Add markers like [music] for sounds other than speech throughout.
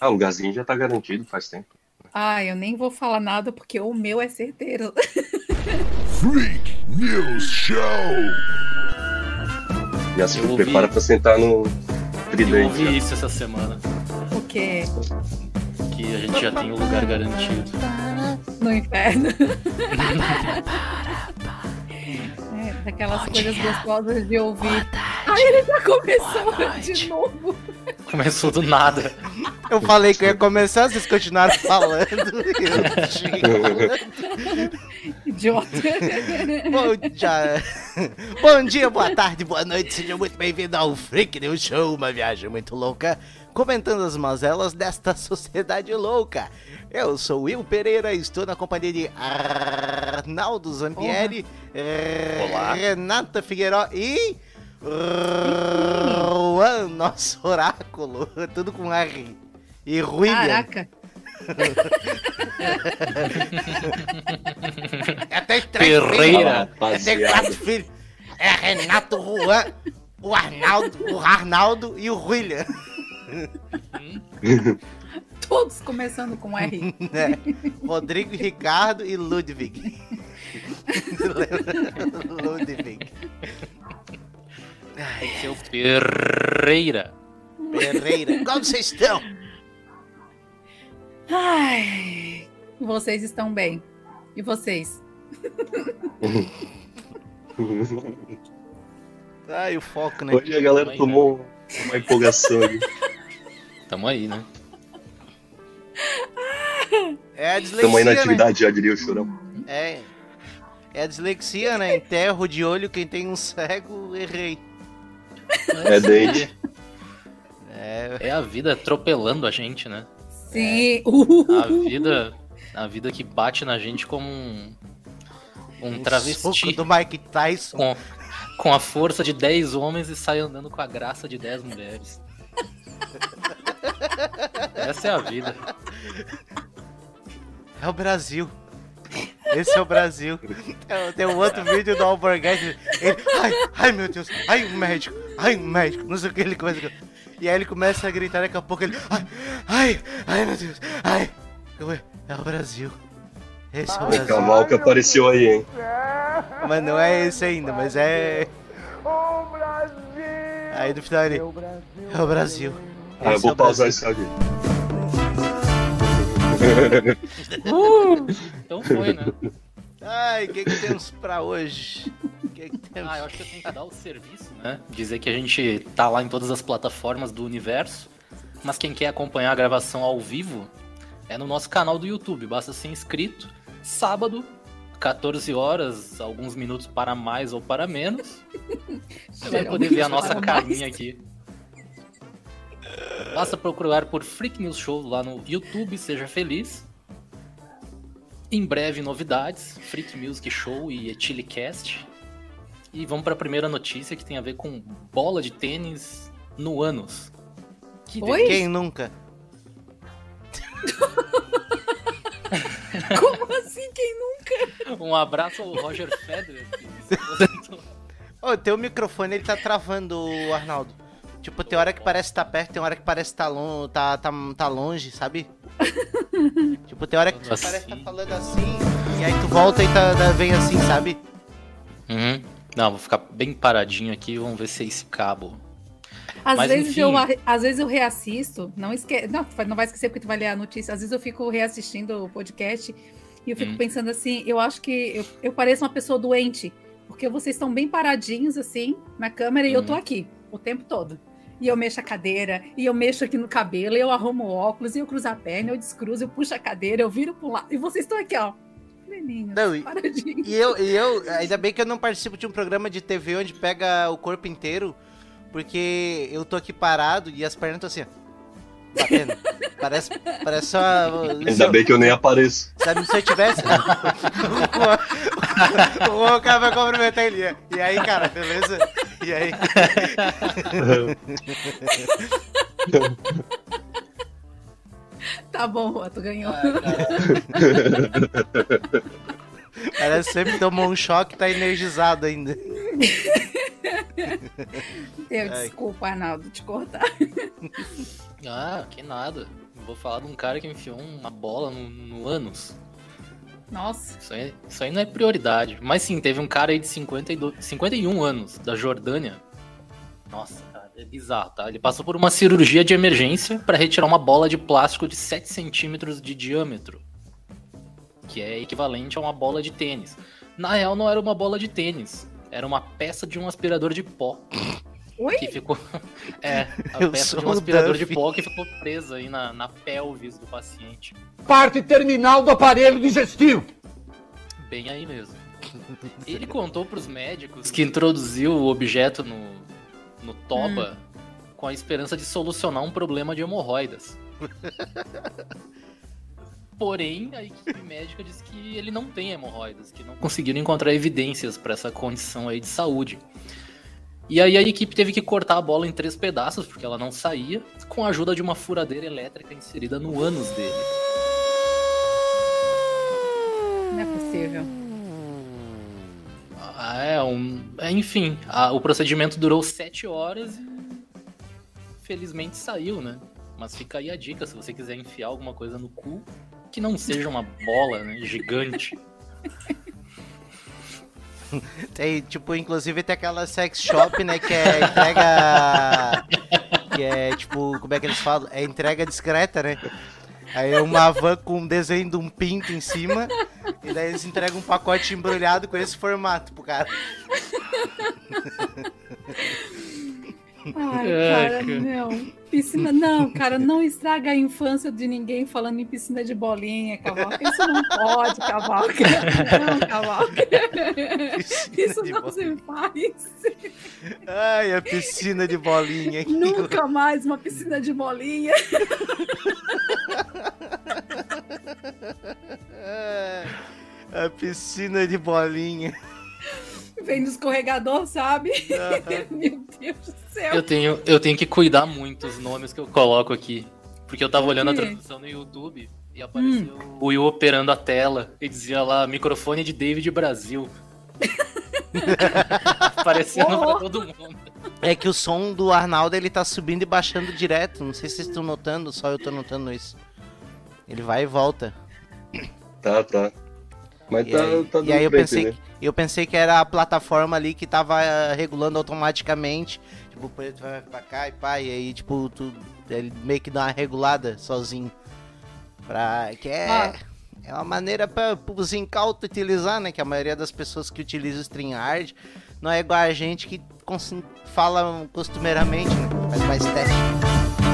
Ah, o lugarzinho já tá garantido faz tempo. Ah, eu nem vou falar nada porque o meu é certeiro. Freak News Show! Já se Eu ouvi- prepara pra sentar no Eu tridente. ouvi já. isso essa semana, O quê? que a gente já tem o lugar garantido. No inferno. [laughs] É, daquelas coisas gostosas de ouvir. Ai, ele já começou de novo. Começou do nada. Eu falei que eu ia começar, vocês continuaram [laughs] falando. Idiota. Bom, dia... Bom dia, boa tarde, boa noite, seja muito bem-vindo ao Freak News Show, uma viagem muito louca, comentando as mazelas desta sociedade louca. Eu sou Will Pereira, estou na companhia de Arnaldo Zampieri, Olá. Renata Figueiró e Juan, nosso oráculo, tudo com R. E William. Caraca. [laughs] Até três Ferreira. filhos. Tem Rapaziada. quatro filhos. É Renato, Juan, o Arnaldo, o Arnaldo e o William. [laughs] Todos começando com R. né? [laughs] Rodrigo, Ricardo e Ludwig. Ludwig. Ai, Seu Ferreira. Pereira. Como vocês estão? Ai, vocês estão bem. E vocês? [laughs] Ai, o foco, né? Hoje a galera Aí, tomou uma empolgação ali. [laughs] Tamo aí, né? É a Tamo aí na dislexia, né? atividade, já diria o chorão. É. É a dislexia, né? Enterro de olho quem tem um cego, errei. É dente. É, É a vida atropelando a gente, né? Sim. Uh, A vida, a vida que bate na gente como um, um travesti do Mike Tyson. com, com a força de 10 homens e sai andando com a graça de 10 mulheres. [laughs] Essa é a vida. É o Brasil. Esse é o Brasil. Tem, um outro vídeo do Alborguete. Ele, ai, ai meu Deus, ai um médico, ai um médico, não sei o que ele coisa. E aí ele começa a gritar, daqui a pouco ele, ai, ai, ai meu Deus, ai. É o Brasil. Esse é o O Brasil. cavalo que apareceu aí, hein? Mas não é esse ainda, mas é. Aí no final ele. É o Brasil. Ah, eu é vou o pausar Brasil. esse áudio. [laughs] Então foi, né? [laughs] Ai, o que, que temos pra hoje? Que, que temos? Ah, eu acho que eu tenho que dar o serviço, né? Dizer que a gente tá lá em todas as plataformas do universo, mas quem quer acompanhar a gravação ao vivo é no nosso canal do YouTube. Basta ser inscrito. Sábado, 14 horas, alguns minutos para mais ou para menos. [laughs] Você vai poder ver a nossa carinha aqui. Basta procurar por Freak News Show lá no YouTube, seja feliz. Em breve novidades, Freak Music Show e Etilicast. E vamos para a primeira notícia que tem a ver com bola de tênis no ânus. Que Oi? Quem nunca? [laughs] Como assim? Quem nunca? Um abraço ao Roger Federer. Ô, teu microfone ele tá travando, Arnaldo. Tipo, tem hora que parece estar perto, tem hora que parece estar lon tá, tá, tá longe, sabe? [laughs] [laughs] tipo, tem hora que tu Assim. parece estar falando assim, e aí tu volta e tá, tá- vem assim, sabe? Uhum. Não, vou ficar bem paradinho aqui, vamos ver se é esse cabo. Às Mas, vezes, enfim. eu, às vezes eu reassisto, não esquece, não, não vai esquecer porque tu vai ler a notícia. Às vezes eu fico reassistindo o podcast e eu fico Hum. pensando assim, eu acho que eu, eu pareço uma pessoa doente, porque vocês estão bem paradinhos assim na câmera e eu tô Hum. aqui o tempo todo. E eu mexo a cadeira, e eu mexo aqui no cabelo, e eu arrumo o óculos, e eu cruzo a perna, eu descruzo, eu puxo a cadeira, eu viro pro lado. E vocês estão aqui, ó. Pleninhos, Não, e- paradinhos. E eu, e eu, ainda bem que eu não participo de um programa de TV onde pega o corpo inteiro, porque eu tô aqui parado e as pernas estão assim, ó. Batendo. Parece, parece só. Ainda bem que eu nem apareço. Sabe, se eu tivesse. [laughs] o, o cara vai cumprimentar ele. E aí, cara, beleza? E aí? [laughs] Tá bom, Rua, tu ganhou. Parece que sempre tomou um choque e tá energizado ainda. Eu, desculpa, Arnaldo, te cortar. [laughs] Ah, que nada. Vou falar de um cara que enfiou uma bola no, no ânus. Nossa. Isso aí, isso aí não é prioridade. Mas sim, teve um cara aí de 52, 51 anos, da Jordânia. Nossa, cara, é bizarro, tá? Ele passou por uma cirurgia de emergência para retirar uma bola de plástico de 7 centímetros de diâmetro. Que é equivalente a uma bola de tênis. Na real, não era uma bola de tênis. Era uma peça de um aspirador de pó. Oi? Que ficou. [laughs] É, a peça de um o aspirador de Duffy. pó que ficou presa aí na, na pelvis do paciente. Parte terminal do aparelho digestivo. Bem aí mesmo. [laughs] Ele contou pros médicos que introduziu o objeto no, no toba com a esperança de solucionar um problema de hemorroidas. [laughs] Porém, a equipe médica diz que ele não tem hemorroidas, que não conseguiram encontrar evidências para essa condição aí de saúde. E aí a equipe teve que cortar a bola em três pedaços, porque ela não saía, com a ajuda de uma furadeira elétrica inserida no ânus dele. Não é possível. Ah, é, um, é, enfim, a- o procedimento durou sete horas e felizmente saiu, né? Mas fica aí a dica, se você quiser enfiar alguma coisa no cu, que não seja uma bola, né, gigante. [laughs] [laughs] Tem, tipo, inclusive tem aquela sex shop, né, que é entrega. que é, tipo, como é que eles falam? É entrega discreta, né? Aí é uma van com um desenho de um pinto em cima, e daí eles entregam um pacote embrulhado com esse formato pro cara. [laughs] Ai, Ai, cara, não. Piscina, não, cara, não estraga a infância de ninguém falando em piscina de bolinha, Cavalca. Isso não pode, Cavalca. [laughs] Não, Cavalca. Piscina Isso não bolinha. se faz. Ai, a piscina de bolinha. Nunca mais uma piscina de bolinha. [laughs] A piscina de bolinha. Vem no escorregador, sabe? [laughs] Meu Deus do céu. Eu tenho, eu tenho que cuidar muito os nomes que eu coloco aqui. Porque eu tava olhando a transmissão no YouTube e apareceu o Will operando a tela e dizia lá, microfone de David Brasil. Aparecendo pra todo mundo. É que o som do Arnaldo ele tá subindo e baixando direto. Não sei se vocês estão notando, só eu tô notando isso. Ele vai e volta. Tá, tá. Mas E tá, aí, tá e aí eu pra pensei, que- eu pensei que era a plataforma ali que tava eh, regulando automaticamente. Tipo, o preto vai pra cá e pá, e aí, tipo, tu, ele meio que dá uma regulada sozinho. Pra, que é, Ah. é uma maneira pra os incautos utilizar, né? Que a maioria das pessoas que utilizam o StreamYard não é igual a gente que fala costumeiramente, né? Faz mais teste.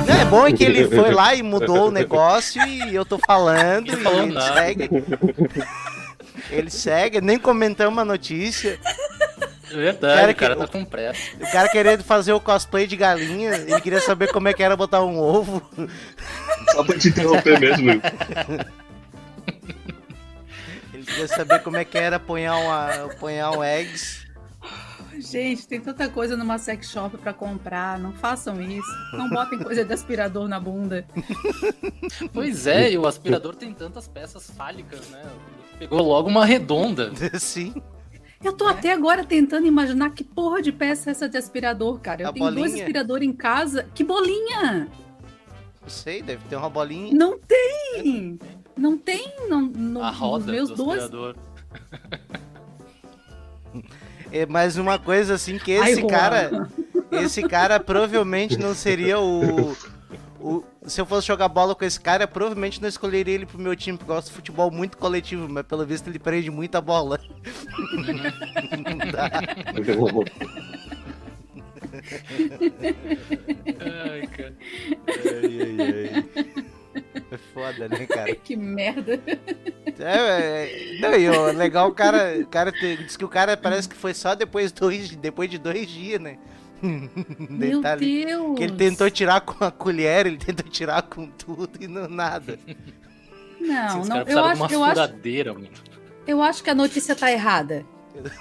Não, é bom é que ele [laughs] foi lá e mudou o negócio e eu tô falando e falou ele nada. segue. [laughs] Ele segue, nem comentamos a notícia. É verdade, Cara, o cara que- tá com pressa. O cara querendo fazer o cosplay de galinha, ele queria saber como é que era botar um ovo. Só pra te interromper mesmo, Will. Ele queria saber como é que era apanhar, uma, apanhar um eggs. Gente, tem tanta coisa numa sex shop pra comprar. Não façam isso. Não botem coisa de aspirador na bunda. Pois é, e o aspirador tem tantas peças fálicas, né? Pegou logo uma redonda. [laughs] Sim. Eu tô até agora tentando imaginar que porra de peça é essa de aspirador, cara. Eu A tenho dois bolinha. aspiradores em casa. Que bolinha! Não sei, deve ter uma bolinha. Não tem! Não tem no, no, A nos roda meus do dois. aspirador. [laughs] É, mas uma coisa assim que Ai, esse Juan. cara. Esse cara provavelmente não seria o. o- se eu fosse jogar bola com esse cara, provavelmente não escolheria ele pro meu time, porque eu gosto de futebol muito coletivo, mas pelo visto ele prende muita bola. Não dá. Ai, cara. Ai, ai, ai. É foda, né, cara? Que merda. É, é, não, e o legal, o cara, o cara te- diz que o cara parece que foi só depois, dois, depois de dois dias, né? [laughs] Meu Detalhe Deus. Que ele tentou tirar com a colher, ele tentou tirar com tudo e não nada. [laughs] Não, não. Eu acho, uma eu, acho, mano. eu acho que a notícia tá errada.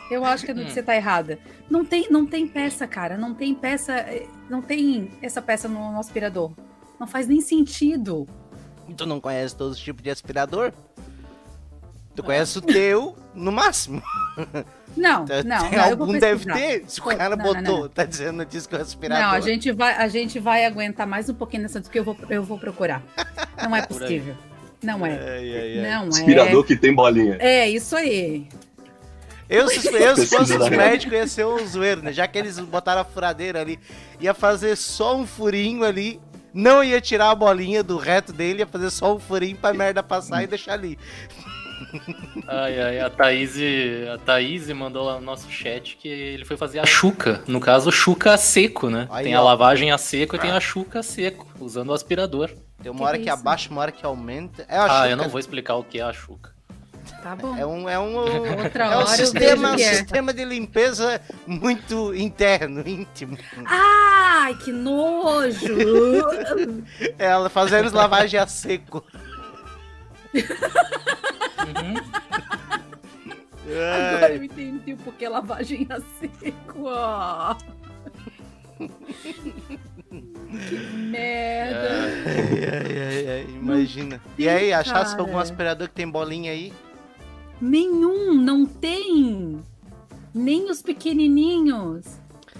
Eu acho que a notícia tá errada. Não tem, não tem peça, cara. Não tem peça. eh, Não tem essa peça no, no aspirador. Não faz nem sentido. Tu não conhece todos os tipos de aspirador? Tu conhece o teu no máximo. Não, [laughs] Tem não, não, algum deve ter. Se o cara não, botou, não, não. tá dizendo disco respirador. Não, a gente vai, a gente vai aguentar mais um pouquinho nessa porque eu vou, eu vou procurar. Não é [laughs] possível. Não é. Ai, ai, ai. Não Aspirador que tem bolinha. é. É isso aí. Eu, se, eu, se fosse os médicos, ia ser um zoeiro, né? Já que eles botaram a furadeira ali, ia fazer só um furinho ali, não ia tirar a bolinha do reto dele, ia fazer só um furinho pra merda passar e deixar ali. Ai, ai, a Thaís, a Thaís mandou lá no nosso chat que ele foi fazer a chuca. No caso, chuca a seco, né? Aí, tem ó. a lavagem a seco e tem a chuca a seco, usando o aspirador. Tem uma Que hora que que é abaixa, uma hora que aumenta. É, Ah, chuca. eu não vou explicar o que é a chuca. Tá bom. É um, é um, [laughs] Outra é um sistema, é. sistema de limpeza muito interno, íntimo. Ai, que nojo! [laughs] Ela fazendo lavagem a seco. Agora eu entendi por que lavagem a seco. ó. que merda. Ai, ai, ai, ai, imagina. E aí, achasse cara. algum aspirador que tem bolinha aí? Nenhum, não tem. Nem os pequenininhos.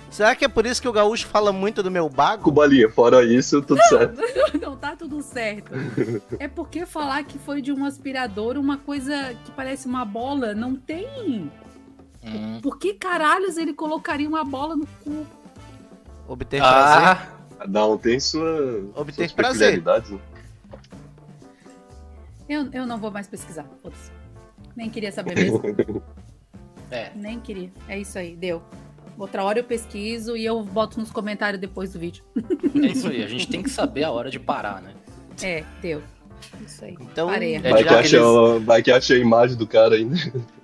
Será que é por isso que o gaúcho fala muito do meu Com bago? bolinha. Fora isso, tudo certo. [laughs] Não tá tudo certo. É porque falar que foi de um aspirador uma coisa que parece uma bola, não tem. Hum. Por que caralhos ele colocaria uma bola no cu? Obter prazer? Ah, Cada um tem sua, Obter suas prazer. né? Eu, eu não vou mais pesquisar. Nem queria saber mesmo. [laughs] é. Nem queria. É isso aí, deu. Outra hora eu pesquiso e eu boto nos comentários depois do vídeo. [laughs] É isso aí, a gente tem que saber a hora de parar, né? É, deu. Isso aí. Então, Parei. É, Vai, que acha, eles- vai que acha a imagem do cara ainda.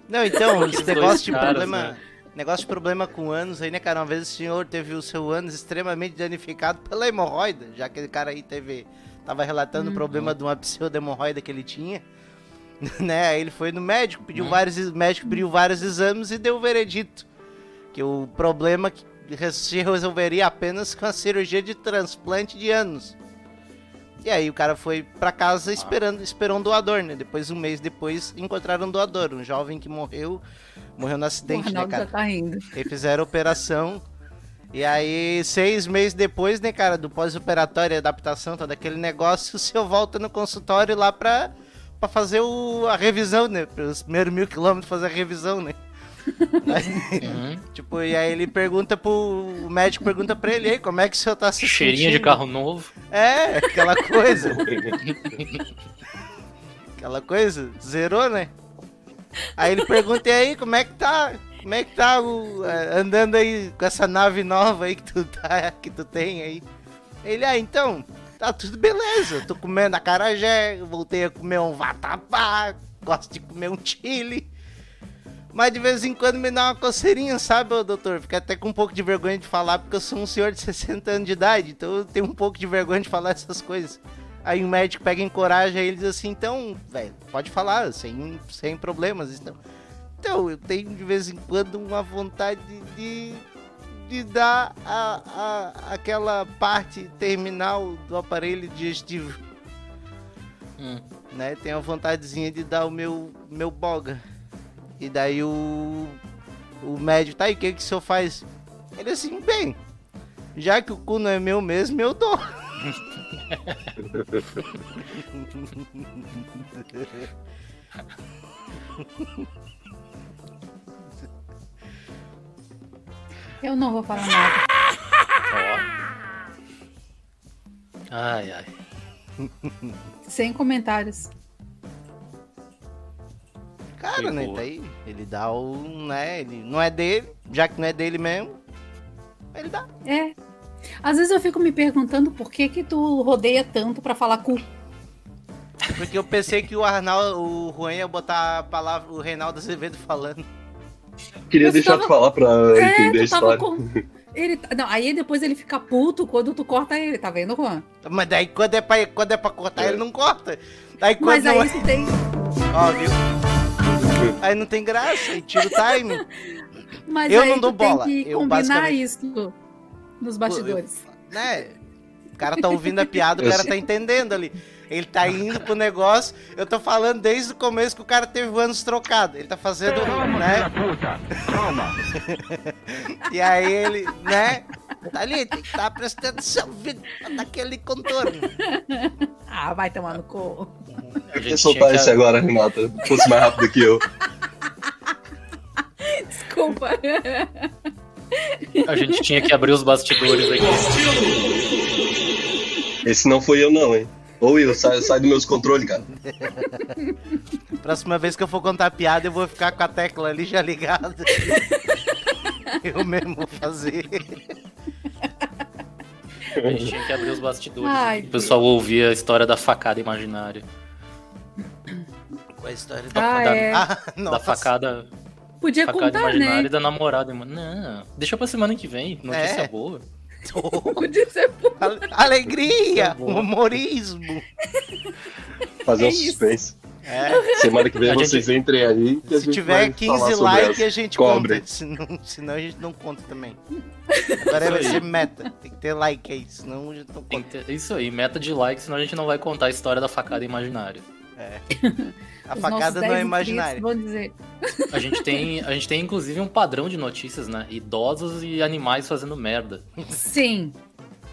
Não, então, [laughs] esse negócio de caras, problema. né? Negócio de problema com ânus aí, né, cara? Uma vez o senhor teve o seu ânus extremamente danificado pela hemorroida, já que aquele cara aí teve. Tava relatando o Uhum. problema de uma pseudo-hemorroida que ele tinha. [laughs] Né? Aí ele foi no médico, pediu Uhum. vários. O médico pediu vários exames e deu o veredito. Que o problema que se resolveria apenas com a cirurgia de transplante de ânus. E aí o cara foi pra casa esperando, esperou um doador, né? Depois, um mês depois, encontraram um doador, um jovem que morreu, morreu no acidente, né, cara? já tá rindo. E fizeram a operação. E aí, seis meses depois, né, cara, do pós-operatório, adaptação, todo aquele negócio, o senhor volta no consultório lá pra, pra fazer o, a revisão, né? Os primeiros mil quilômetros fazer a revisão, né? Aí, Uhum. tipo, e aí ele pergunta pro. O médico pergunta pra ele, "E aí, como é que o senhor tá se Cheirinho de sentindo?" carro novo. É, aquela coisa. [laughs] aquela coisa, zerou, né? Aí ele pergunta, e aí, como é que tá? Como é que tá o, eh, andando aí com essa nave nova aí que tu, tá, que tu tem aí? Ele, ah, então, tá tudo beleza. Tô comendo acarajé, voltei a comer um vatapá, gosto de comer um chile. Mas de vez em quando me dá uma coceirinha, sabe, ô doutor? Fica até com um pouco de vergonha de falar, porque eu sou um senhor de [laughs] 60 anos de idade, então eu tenho um pouco de vergonha de falar essas coisas. Aí o médico pega em coragem e ele diz assim, então, velho, pode falar, sem, sem problemas. Então, então, eu tenho de vez em quando uma vontade de, de dar a, a, aquela parte terminal do aparelho digestivo, Hum. né? Tenho a vontadezinha de dar o meu, meu boga. E daí o, o médico, tá, e o que, que o senhor faz? Ele assim, bem, já que o cu não é meu mesmo, eu dou. Eu não vou falar nada. Ó. Ai, ai. Sem comentários. Cara, né, tá aí, ele dá o, né, ele não é dele, já que não é dele mesmo, ele dá. É. Às vezes eu fico me perguntando por que que tu rodeia tanto pra falar cu. Porque eu pensei que o Arnaldo, o Juan ia botar a palavra, o Reinaldo Azevedo falando. Queria deixar tava- tu falar pra entender a É, tu tava história. com... Ele... Não, aí depois ele fica puto quando tu corta ele, tá vendo, Juan? Mas daí quando é pra, quando é pra cortar, É. ele não corta. Daí quando Mas não aí é... tu tem... Ó, viu? Aí não tem graça, aí tira o time. [laughs] Mas Eu aí não dou tu tem bola, que eu combinar basicamente- isso nos bastidores. né? O cara tá ouvindo a piada, o cara tá entendendo ali. Ele tá indo pro negócio. Eu tô falando desde o começo que o cara teve anos trocado. Ele tá fazendo, né? [laughs] E aí ele, né? Tá ali, tem que estar prestando atenção, naquele contorno. Ah, vai tomar no cu. Eu ia gente soltar que, agora, Renata. Fosse mais rápido que eu. Desculpa. a gente tinha que abrir os bastidores aqui. Esse não foi eu, não, hein? Ô, Will, sai, sai dos meus controles, cara. Próxima vez que eu for contar piada, eu vou ficar com a tecla ali já ligada. [laughs] Eu mesmo vou fazer. A gente tinha que abrir os bastidores. Ai, o pessoal ouvia a história da facada imaginária. Qual é a história Ah, da, é. Ah, da facada, Podia facada contar, imaginária né? da namorada. Não, deixa pra semana que vem. Notícia É. boa. [laughs] Podia ser Ale- Alegria, humorismo. [laughs] Fazer É um isso. suspense. É, Semana que vem A gente- vocês entrem aí. Se tiver vai 15 falar sobre likes, a gente Cobre. conta. Senão, senão a gente não conta também. Agora vai ser meta. Tem que ter like aí, senão a gente não conta. ter- isso aí, meta de like, senão a gente não vai contar a história da facada imaginária. [laughs] A Os facada não é 10 imaginária. A gente tem, a gente tem inclusive um padrão de notícias, né? Idosos e animais fazendo merda. Sim.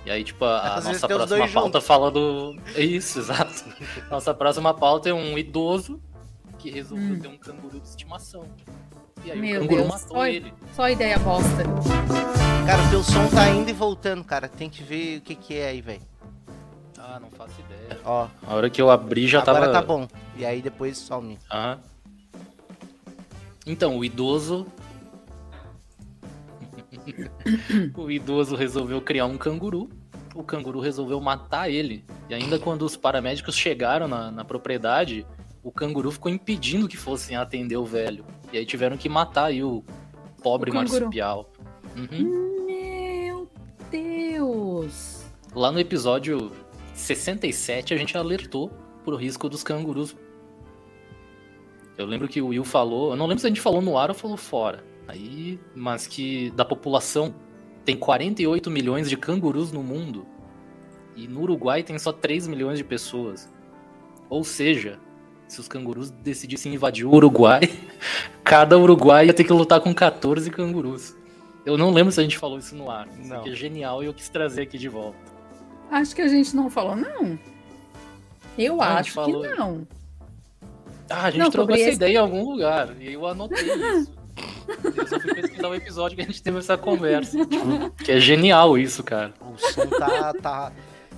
E aí, tipo, a, Às vezes nossa próxima pauta fala do. [laughs] Isso, exato. Nossa próxima pauta é um idoso que resolveu Hum. ter um canguru de estimação. E aí Meu o canguru Deus, matou olha. ele. Só ideia bosta. Cara, teu som tá indo e voltando, cara. Tem que ver o que que é aí, velho. Ah, não faço ideia. Ó, A hora que eu abri já agora tava. tá bom. E aí depois some. Aham. Então, o idoso. [coughs] o idoso resolveu criar um canguru. O canguru resolveu matar ele. E ainda quando os paramédicos chegaram na, na propriedade, o canguru ficou impedindo que fossem atender o velho. E aí tiveram que matar aí o pobre O marsupial. Uhum. Meu Deus. Lá no episódio 67, a gente alertou pro risco dos cangurus. Eu lembro que o Will falou, eu não lembro se a gente falou no ar ou falou fora. Aí, mas que da população tem 48 milhões de cangurus no mundo e no Uruguai tem só 3 milhões de pessoas. Ou seja, se os cangurus decidissem invadir o Uruguai, [laughs] cada Uruguai ia ter que lutar com 14 cangurus. Eu não lembro se a gente falou isso no ar. Isso Não. aqui é genial e eu quis trazer aqui de volta. Acho que a gente não falou, não. Eu gente acho falou. que não. Ah, a gente Não, trocou essa esse- ideia em algum lugar. E eu anotei isso. Eu só fui pesquisar o episódio que a gente teve essa [laughs] conversa. tipo, que é genial isso, cara. O som tá, tá.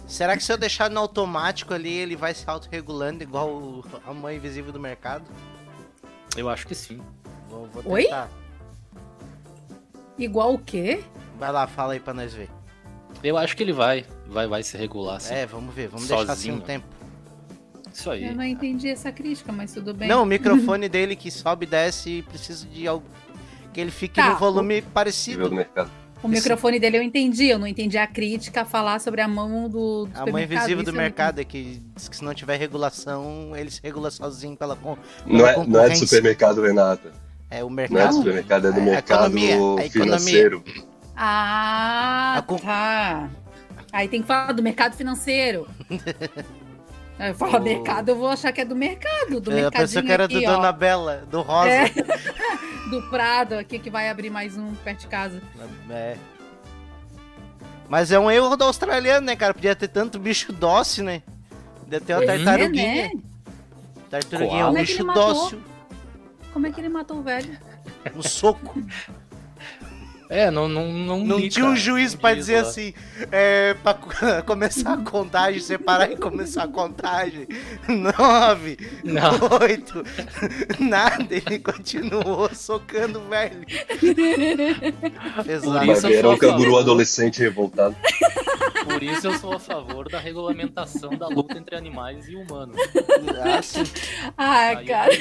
Será que se eu deixar no automático ali, ele vai se autorregulando igual o- a mãe invisível do mercado? Eu acho que sim. Vou, vou Oi? tentar. Igual o quê? Vai lá, fala aí pra nós ver. Eu acho que ele vai. Vai, vai se regular, sim. É, vamos ver, vamos deixar assim um Sozinho. tempo. Isso aí. Eu não entendi essa crítica, mas tudo bem. Não, o [laughs] microfone dele que sobe e desce e precisa de algo. Que ele fique Tá, no volume Nível parecido. do mercado. O microfone dele eu entendi, eu não entendi a crítica a falar sobre a mão do, do A mãe supermercado, invisível do mercado é que diz que se não tiver regulação, ele se regula sozinho pela con... Não é, pela não é supermercado, Renata. É o Não é do mercado. supermercado, é do É a mercado economia, financeiro. Ah, tá. Aí tem que falar do mercado financeiro. [laughs] Aí eu falo O- mercado, eu vou achar que é do mercado, do É, mercadinho pessoa que era do aqui, ó, Dona Bela, do Rosa. É. [laughs] do Prado aqui que vai abrir mais um perto de casa. É. Mas é um erro do australiano, né, cara? Podia ter tanto bicho dócil, né? Podia ter uma é, tartaruguinha. né? Tartaruguinha é um Como é que bicho dócil. Como é que ele matou o velho? Um soco. [laughs] É, não não Não, Não li, tinha um cara. juiz Não pra diz dizer lá. assim, é, pra co- [laughs] começar a contagem, separar e começar a contagem. [laughs] Nove, Não. oito, [laughs] nada, ele continuou socando velho. Por Pesado. Vai isso era sou um canguru adolescente revoltado. Por isso eu sou a favor da regulamentação da luta entre animais e humanos. Ai, Aí eu cara.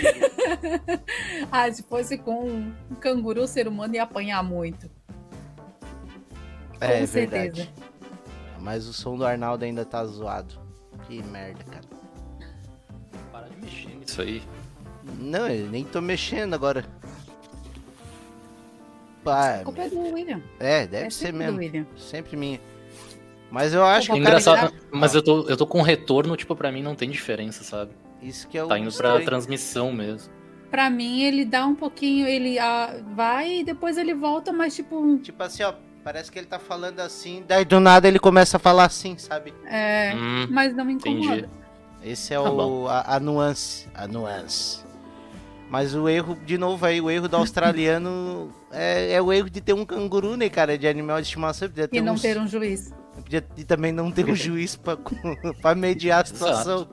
Ah, se fosse com um canguru, o ser humano ia apanhar muito. É com verdade. certeza. Mas o som do Arnaldo ainda tá zoado. Que merda, cara. Para de mexer nisso aí. Não, eu nem tô mexendo agora. Pá, A culpa é do William. é, deve é ser sempre mesmo. do William. Sempre minha. Mas eu acho que É o cara... Engraçado, mas eu tô, eu tô com retorno, tipo, pra mim não tem diferença, sabe? Isso que é o Tá indo pra estranho. transmissão mesmo. Pra mim, ele dá um pouquinho, ele ah, vai e depois ele volta, mas tipo, Tipo assim, ó, parece que ele tá falando assim, daí do nada ele começa a falar assim, sabe? é, Hum, mas não me incomoda. entendi. Esse é Tá o, a, a nuance, a nuance. Mas o erro, de novo aí, o erro do australiano [laughs] é, é o erro de ter um canguru, né, cara, de animal de estimação. Podia ter E não uns- ter um juiz. podia- e também não ter um [laughs] juiz pra, pra mediar a situação.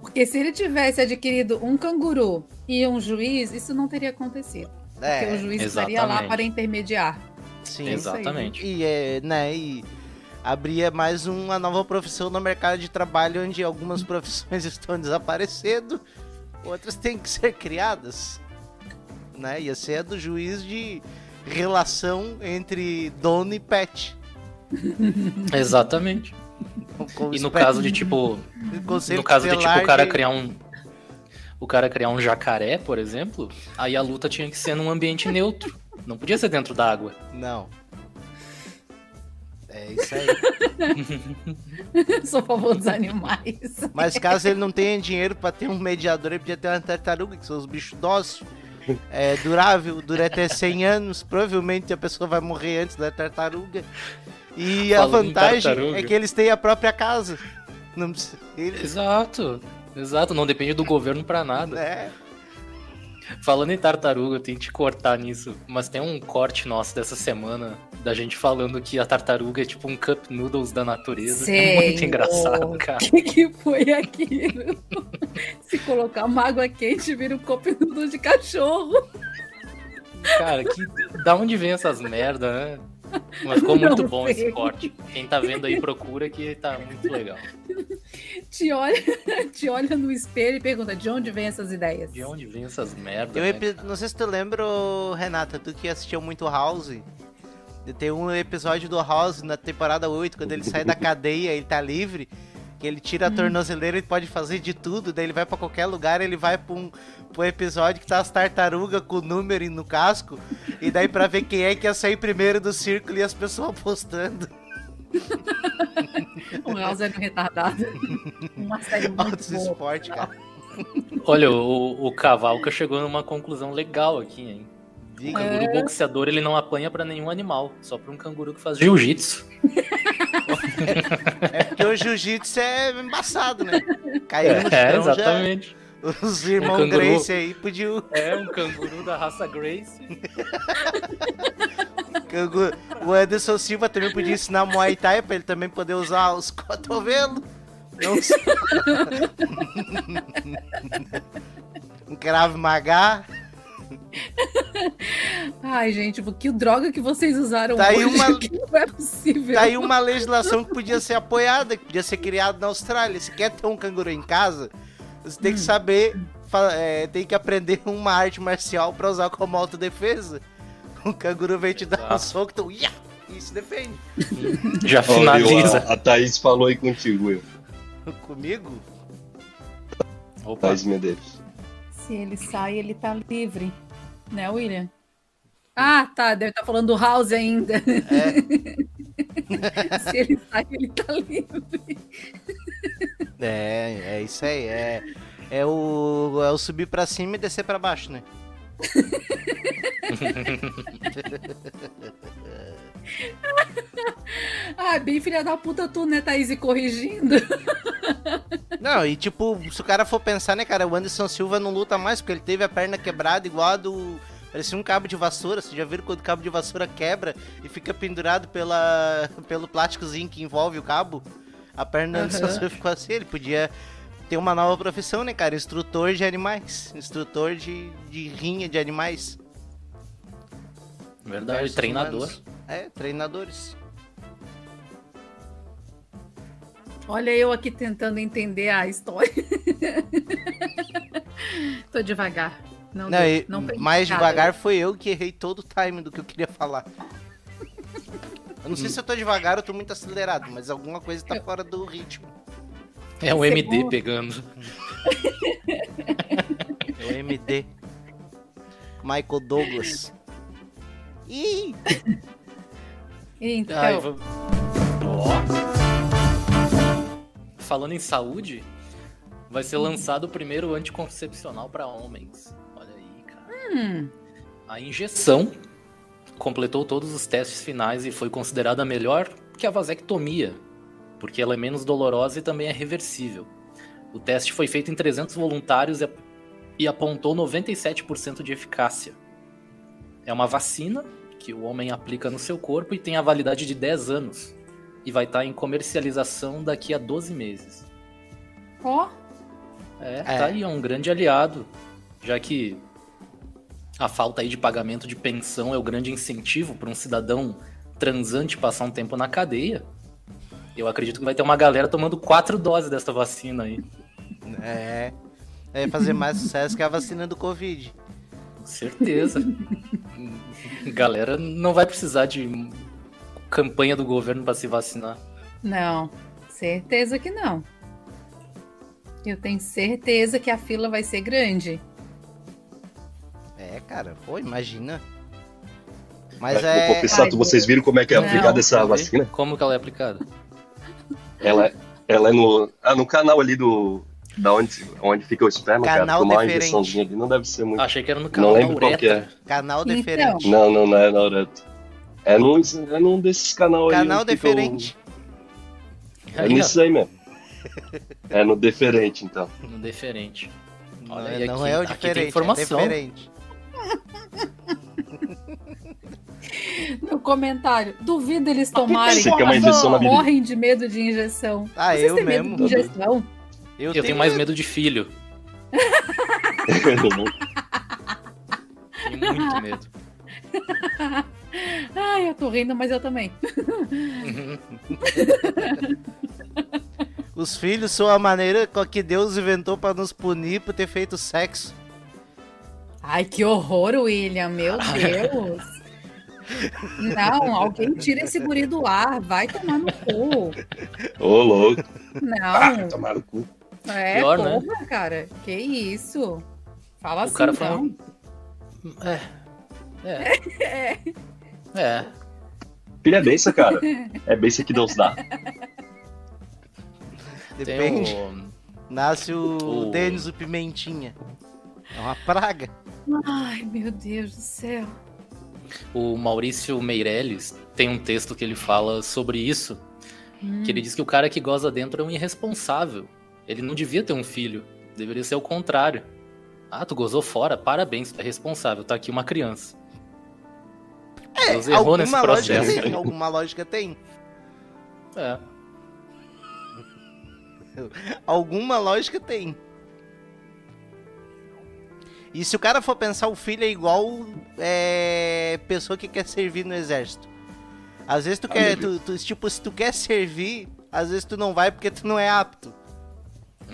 Porque se ele tivesse adquirido um canguru e um juiz, isso não teria acontecido. Porque o É, juiz estaria lá exatamente. para intermediar. Sim. aí. Exatamente. E, é, né, e abria mais uma nova profissão no mercado de trabalho onde algumas [laughs] profissões estão desaparecendo, outras têm que ser criadas. Né? Ia ser a do juiz de relação entre dono e pet. [laughs] Exatamente. Com E no pet- caso de, tipo, no caso de, tipo, o cara de- criar um. O cara criar um jacaré, por exemplo, aí a luta tinha que ser num ambiente neutro. Não podia ser dentro d'água. Não. É isso aí. [laughs] Sou a favor dos animais. Mas caso ele não tenha dinheiro pra ter um mediador, ele podia ter uma tartaruga, que são os bichos dóceis. É durável, dura até 100 anos. Provavelmente a pessoa vai morrer antes da tartaruga. E a Falando em vantagem é que eles têm a própria casa. Não precisa. Eles, Exato. Exato, não depende do governo pra nada. né? Falando em tartaruga, eu tenho que te cortar nisso, mas tem um corte nosso dessa semana da gente falando que a tartaruga é tipo um cup noodles da natureza. É muito Senhor. engraçado, cara. O que, que foi aquilo? [laughs] Se colocar uma água quente, vira um copo de cachorro. Cara, que da onde vem essas merda, né? Mas ficou Não muito bom sei. esse corte. Quem tá vendo aí procura que tá muito legal. Te olha, [laughs] te olha no espelho e pergunta de onde vem essas ideias. De onde vem essas merdas? Um né? Não sei se tu lembra, Renata, tu que assistiu muito House. Tem um episódio do House na temporada 8, quando ele sai da cadeia, ele tá livre, que ele tira a tornozeleira e pode fazer de tudo, daí ele vai pra qualquer lugar, ele vai pra um, um episódio que tá as tartarugas com o número no casco, e daí pra ver quem é que ia sair primeiro do círculo e as pessoas apostando. O House era um retardado. Uma série muito boa. esporte, cara. Olha, o, o Cavalca chegou numa conclusão legal aqui, hein? O canguru É. boxeador ele não apanha pra nenhum animal, só pra um canguru que faz jiu-jitsu. [laughs] É porque o jiu-jitsu é embaçado, né? Caiu no É, chão já. Os irmãos Um canguru. Grace aí podiam. É um canguru da raça Grace. [laughs] Cangu- O Anderson Silva também podia ensinar Muay Thai pra ele também poder usar os [laughs] cotovelos. Não sei. [laughs] um Krav Maga. Ai, gente, que droga que vocês usaram Tá hoje, uma- que não é possível. Tá aí uma legislação que podia ser apoiada, que podia ser criada na Austrália. Se quer ter um canguru em casa, você tem que saber, é, tem que aprender [laughs] uma arte marcial pra usar como autodefesa. O canguru vem te dar um soco, tu ia, e se defende. Já finaliza. a, a Thaís falou aí contigo, Will. Comigo? Opa, Thaís Medeiros. Se ele sai, ele tá livre. Né, William? Ah, tá. Deve estar falando do House ainda. [laughs] Se ele sai, ele tá livre. É, é isso aí. É, é, o, é o subir pra cima e descer pra baixo, né? [laughs] Ah, bem filha da puta tu, né, Thaís, e corrigindo. [laughs] Não, e tipo, se o cara for pensar, né, cara, o Anderson Silva não luta mais porque ele teve a perna quebrada igual a do. Parecia um cabo de vassoura. Vocês já viram quando o cabo de vassoura quebra e fica pendurado pela, pelo plásticozinho que envolve o cabo? A perna do Anderson Aham. Silva ficou assim. Ele podia ter uma nova profissão, né, cara? Instrutor de animais. Instrutor de, de rinha de animais. verdade, Versus treinador. humanos. É, treinadores. Olha eu aqui tentando entender a história. [laughs] Tô devagar. Não, Não, deu, não mais devagar foi eu que errei todo o time do que eu queria falar. Eu não sei se eu tô devagar ou tô muito acelerado, mas alguma coisa tá fora do ritmo. É o MD pegando. É o MD. Michael Douglas. Ih, Então, Ai, vamos- Falando em saúde, vai ser lançado o primeiro anticoncepcional para homens. Olha aí, cara. Hum, A injeção completou todos os testes finais e foi considerada melhor que a vasectomia, porque ela é menos dolorosa e também é reversível. O teste foi feito em 300 voluntários e ap- e apontou 97% de eficácia. É uma vacina que o homem aplica no seu corpo e tem a validade de 10 anos. E vai estar em comercialização daqui a 12 meses. ó, É, É. tá aí, é um grande aliado, já que a falta aí de pagamento de pensão é o grande incentivo para um cidadão transante passar um tempo na cadeia. Eu acredito que vai ter uma galera tomando quatro doses dessa vacina aí, É. É fazer mais sucesso que a vacina do Covid. com certeza. galera não vai precisar de campanha do governo para se vacinar. não, certeza que não. Eu tenho certeza que a fila vai ser grande. É, cara, pô, imagina. Mas é. Pô, Pessato, vocês viram como é que é Não. aplicada essa vacina? Como que ela é aplicada? Ela, ela é no, ah, no canal ali do. Da onde, onde fica o esperma, Canal cara. Tomar uma deferente. injeçãozinha ali não deve ser muito. Achei que era no não canal da lembro qual que é. Canal Então. diferente. Não, não, não é na. É num, é num desses canal aí. Canal diferente. É Aí, nisso aí mesmo. É no deferente, então. no deferente. Não, Olha é, aí, não aqui- é o aqui tem diferente, informação. é diferente. No comentário, duvido eles tomarem. Você quer uma injeção na vida? Morrem de medo de injeção. Ah, Vocês eu têm medo mesmo. de injeção? Eu, Eu tenho mais medo de filho. [laughs] Tenho muito medo. [laughs] Ai, eu tô rindo, mas eu também. Os filhos são a maneira com que Deus inventou pra nos punir por ter feito sexo. Ai, que horror, William, meu [laughs] Deus. Não, alguém tira esse guri do ar, vai tomar no cu. Ô, louco. Ah, Não, tomar no cu. é, Pior, né? porra, cara. Que isso? Fala O assim, cara foi então. É. É. [laughs] É. Filha é benção, cara. É benção que Deus dá. Depende. O... Nasce o, O- Denis, o Pimentinha. É uma praga. Ai, meu Deus do céu. o Maurício Meirelles tem um texto que ele fala sobre isso. Hum. Que ele diz que o cara que goza dentro é um irresponsável. Ele não devia ter um filho. Deveria ser o contrário. Ah, tu gozou fora? Parabéns, tu é responsável. Tá aqui uma criança. Deus errou nesse alguma lógica processo. tem, alguma lógica tem. É. Alguma lógica tem. E se o cara for pensar, o filho é igual é, pessoa que quer servir no exército. Às vezes tu quer, tu, tu- tipo, se tu quer servir, às vezes tu não vai porque tu não é apto.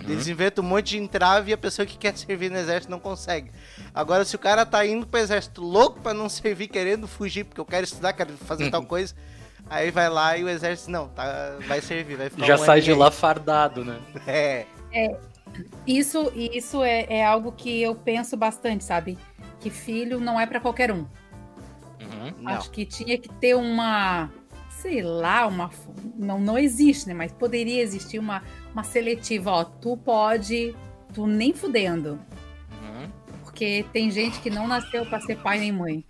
Eles inventam um monte de entrave e a pessoa que quer servir no exército não consegue. Agora, se o cara tá indo pro exército louco pra não servir, querendo fugir, porque eu quero estudar, quero fazer tal coisa, aí vai lá e o exército, não, tá, vai servir, vai ficar Já um sai de aí. lá fardado, né? É. Isso, isso é, é algo que eu penso bastante, sabe? Que filho não é pra qualquer um. Uhum. Acho que tinha que ter uma, sei lá, uma não não existe, né? Mas poderia existir uma uma seletiva, ó, tu pode, tu nem fudendo, Uhum. porque tem gente que não nasceu pra ser pai nem mãe.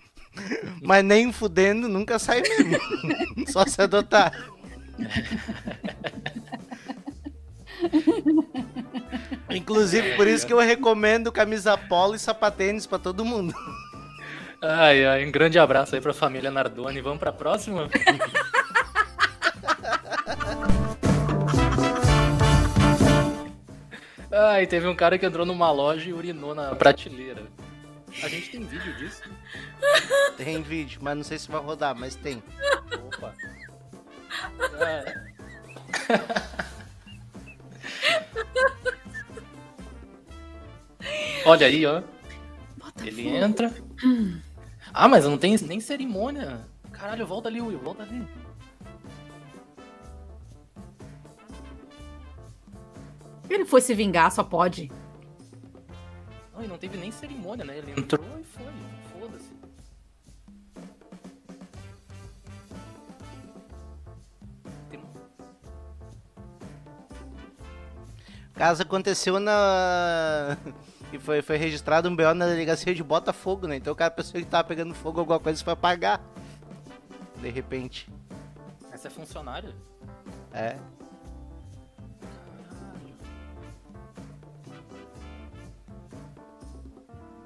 Mas nem fudendo nunca sai mesmo. [laughs] Só se adotar. [laughs] Inclusive, por isso que eu recomendo camisa polo e sapatênis pra todo mundo. Ai, ai, um grande abraço aí pra família Nardoni. Vamos pra próxima? Ai, teve um cara que entrou numa loja e urinou na prateleira. A gente tem vídeo disso? Tem vídeo, mas não sei se vai rodar, mas tem. Opa. É. Olha aí, ó. Ele entra. Ah, mas não tem nem cerimônia. Caralho, volta ali, Will, volta ali. Ele foi se vingar, só pode. Não, e não teve nem cerimônia, né? Ele entrou e foi. Caso aconteceu na. [laughs] E foi, foi registrado um BO na delegacia de Botafogo, né? Então o cara pensou que tava pegando fogo alguma coisa foi apagar. De repente. Essa é funcionária? É.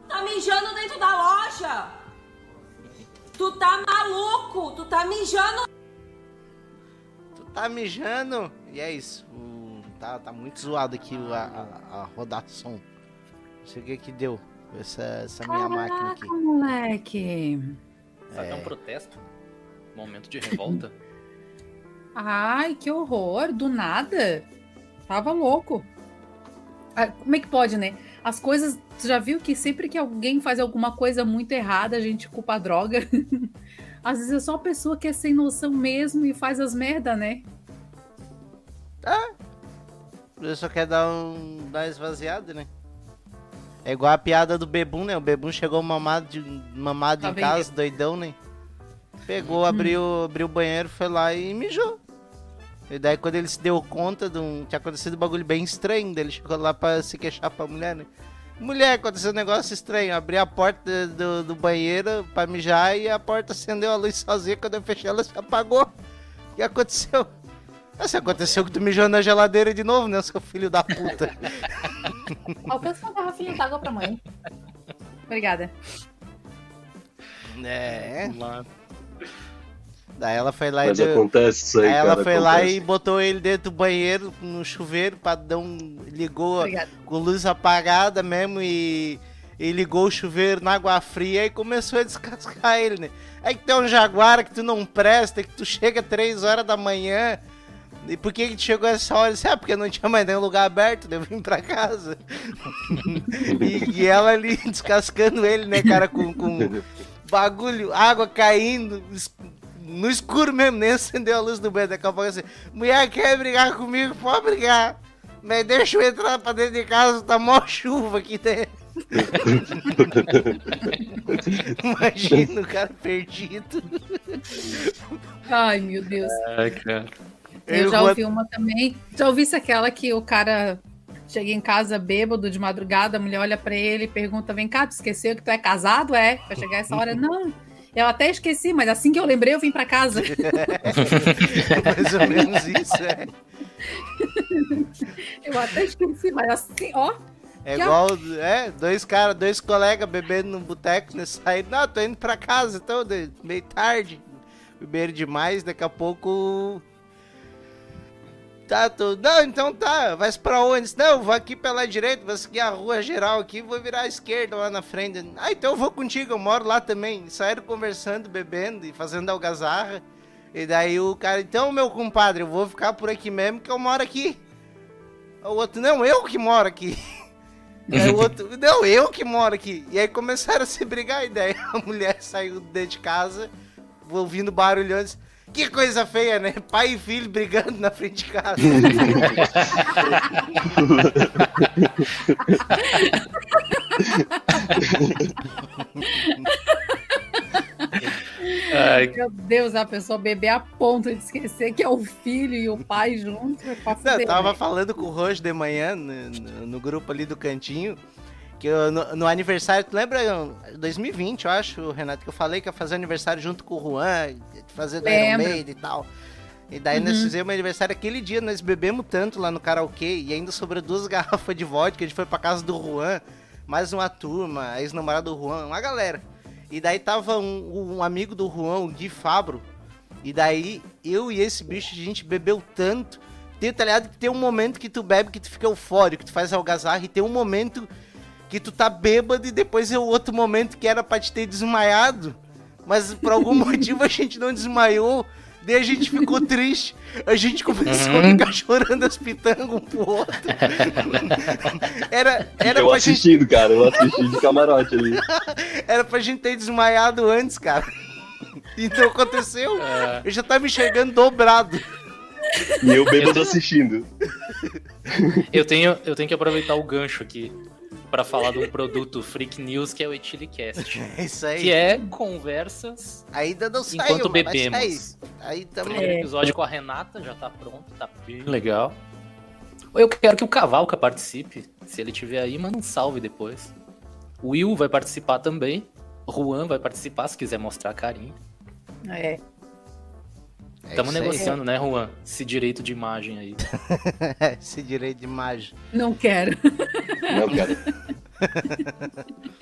Tá mijando dentro da loja! Tu tá maluco! Tu tá mijando! Tu tá mijando? E é isso. Tá, tá muito zoado aqui o- a, a, a rodação. Não sei o que que deu. Essa, essa minha máquina aqui. Caraca, moleque. Sabe, é um protesto? Momento de revolta? [laughs] Ai, que horror. Do nada. Tava louco. Ah, Como é que pode, né? As coisas. Tu já viu que sempre que alguém faz alguma coisa muito errada, a gente culpa a droga? [laughs] Às vezes é só a pessoa que é sem noção mesmo e faz as merda, né? Eu só quer dar um. dar uma esvaziada, né? É igual a piada do Bebum, né? O Bebum chegou mamado, de, mamado Tá em bem. casa, doidão, né? Pegou, abriu, abriu o banheiro, foi lá e mijou. E daí quando ele se deu conta de um. Tinha acontecido um bagulho bem estranho, ele chegou lá pra se queixar pra mulher, né? Mulher, aconteceu um negócio estranho. Abri a porta do, do banheiro pra mijar e a porta acendeu a luz sozinha. Quando eu fechei, ela se apagou. O que aconteceu? Se aconteceu que tu mijou na geladeira de novo, né, seu filho da puta? [laughs] Alcança uma garrafinha d'água pra mãe. Obrigada. É. Lá. Daí ela foi lá Mas e deu... acontece isso aí, Aí ela cara, foi lá acontece. e botou ele dentro do banheiro, no chuveiro, pra dar um... Ligou Obrigada. com luz apagada mesmo e... E ligou o chuveiro na água fria e começou a descascar ele, né? Aí que tem um jaguar que tu não presta, que tu chega 3 horas da manhã. E por que que tu chegou essa hora? Disse, ah, porque não tinha mais nenhum lugar aberto, eu vim pra casa. [laughs] e, e ela ali [laughs] descascando ele, né, cara, com, com bagulho, água caindo, no escuro mesmo, nem acendeu a luz do banho. Daqui a pouco assim, mulher quer brigar comigo, pode brigar. Mas deixa eu entrar pra dentro de casa, tá mó chuva aqui dentro. [laughs] Imagina o cara perdido. Ai, meu Deus. Ai, cara. Eu Eu já vou- ouvi uma também. Já ouvi aquela que o cara chega em casa bêbado de madrugada, a mulher olha pra ele e pergunta: Vem cá, tu esqueceu que tu é casado? É? Vai chegar essa hora? [laughs] Não. Eu até esqueci, mas assim que eu lembrei, eu vim pra casa. [laughs] Mais ou menos isso, é. [laughs] Eu até esqueci, mas assim, ó. É igual, é, dois caras, dois colegas bebendo no boteco, né? Saíram, não, tô indo pra casa, então, meio tarde. Beberam demais, daqui a pouco. Tá, tô, não, então tá, vai pra onde? Não, vou aqui pela direita, vou seguir a rua geral aqui, vou virar à esquerda lá na frente. Ah, então eu vou contigo, eu moro lá também. Saíram conversando, bebendo e fazendo algazarra. E daí o cara, então, meu compadre, eu vou ficar por aqui mesmo que eu moro aqui. O outro, não, eu que moro aqui. [laughs] Aí o outro, não, eu que moro aqui. E aí começaram a se brigar, e daí a [laughs] mulher saiu dentro de casa, ouvindo barulhão, disse, que coisa feia, né? Pai e filho brigando na frente de casa. Ai, Meu Deus, a pessoa beber a ponto de esquecer que é o filho e o pai junto. É pra Não, eu tava né? falando com o Rojo de manhã, no, no- no grupo ali do cantinho, que eu- no, no aniversário, tu lembra, 2020, eu acho, Renato, que eu falei que ia fazer aniversário junto com o Juan, fazer do Iron. Maiden e tal. E daí nós Uhum. fizemos aniversário aquele dia, nós bebemos tanto lá no karaokê, e ainda sobrou duas [laughs] garrafas de vodka, a gente foi pra casa do Juan, mais uma turma, a ex-namorada do Juan, uma galera. E daí tava um, um amigo do Juan, o Gui Fabro, e daí eu e esse bicho, a gente bebeu tanto, tem, tá ligado? Que tem um momento que tu bebe que tu fica eufórico, tu faz algazarra, e tem um momento que tu tá bêbado e depois é o outro momento que era pra te ter desmaiado. Mas por algum [laughs] motivo a gente não desmaiou. Daí a gente ficou triste. A gente começou a ficar chorando as pitangas um pro outro. [laughs] Era, era, eu pra gente, assistindo, cara, eu assisti de camarote ali. [laughs] era pra gente ter desmaiado antes, cara. Então aconteceu. Eu já tava enxergando dobrado. E eu bêbado assistindo. eu, tenho, eu tenho que aproveitar o gancho aqui pra falar de um produto Freak News que é o Etilicast. [laughs] É isso aí. Que é conversas. Ainda não saiu, Enquanto mas vai bebemos. sair. Aí também. Primeiro episódio com a Renata já tá pronto, tá bem legal. Eu quero que o Cavalca participe. Se ele tiver aí, manda um salve depois. O Will vai participar também. Juan vai participar se quiser mostrar carinho. É. É Estamos aí. negociando, né, Juan? Esse direito de imagem aí. [laughs] Esse direito de imagem. Não quero. Não quero.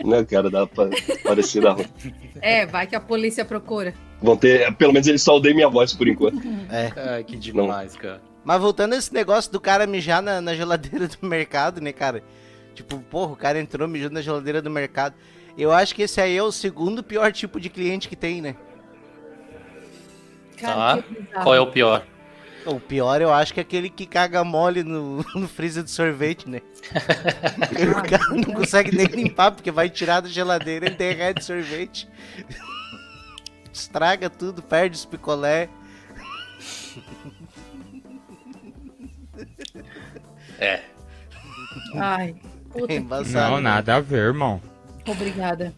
Não quero dar pra parecer na rua. É, vai que a polícia procura. Vão ter. Pelo menos eles só odeiam minha voz por enquanto. Ai, que demais, cara. Mas voltando a esse negócio do cara mijar na, na geladeira do mercado, né, cara? Tipo, porra, o cara entrou mijando na geladeira do mercado. Eu acho que esse aí é o segundo pior tipo de cliente que tem, né? Cara, Tá. Qual é o pior? O pior eu acho que é aquele que caga mole no, [laughs] no freezer de sorvete, né? [laughs] o cara não consegue nem limpar porque vai tirar da geladeira e derrete sorvete. Estraga tudo, perde os picolé. É. Ai, puta É. Não, né? nada a ver, irmão. Obrigada.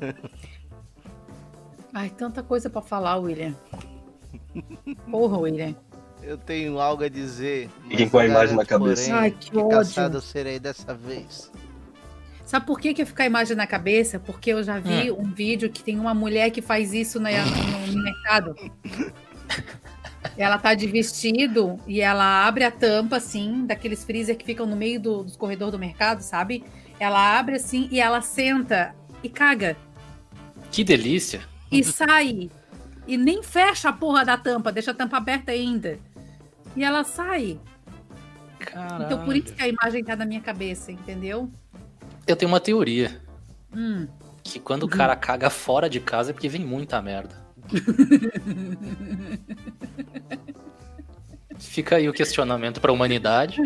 [laughs] Ai, tanta coisa pra falar, William. [laughs] Porra, William. Eu tenho algo a dizer. Fiquem com a imagem na cabeça. porém, Ai, que que ódio. caçado serei dessa vez. Sabe por que, que eu ficar a imagem na cabeça? Porque eu já vi Hum. um vídeo que tem uma mulher que faz isso na- no, no mercado. [laughs] Ela tá de vestido e ela abre a tampa, assim, daqueles freezer que ficam no meio do, dos corredores do mercado, sabe? Ela abre assim e ela senta e caga. Que delícia. E sai. E nem fecha a porra da tampa, deixa a tampa aberta ainda. E ela sai. Caralho. Então por isso que a imagem tá na minha cabeça, entendeu? Eu tenho uma teoria. Hum. Que quando o cara caga fora de casa é porque vem muita merda. [laughs] Fica aí o questionamento pra humanidade.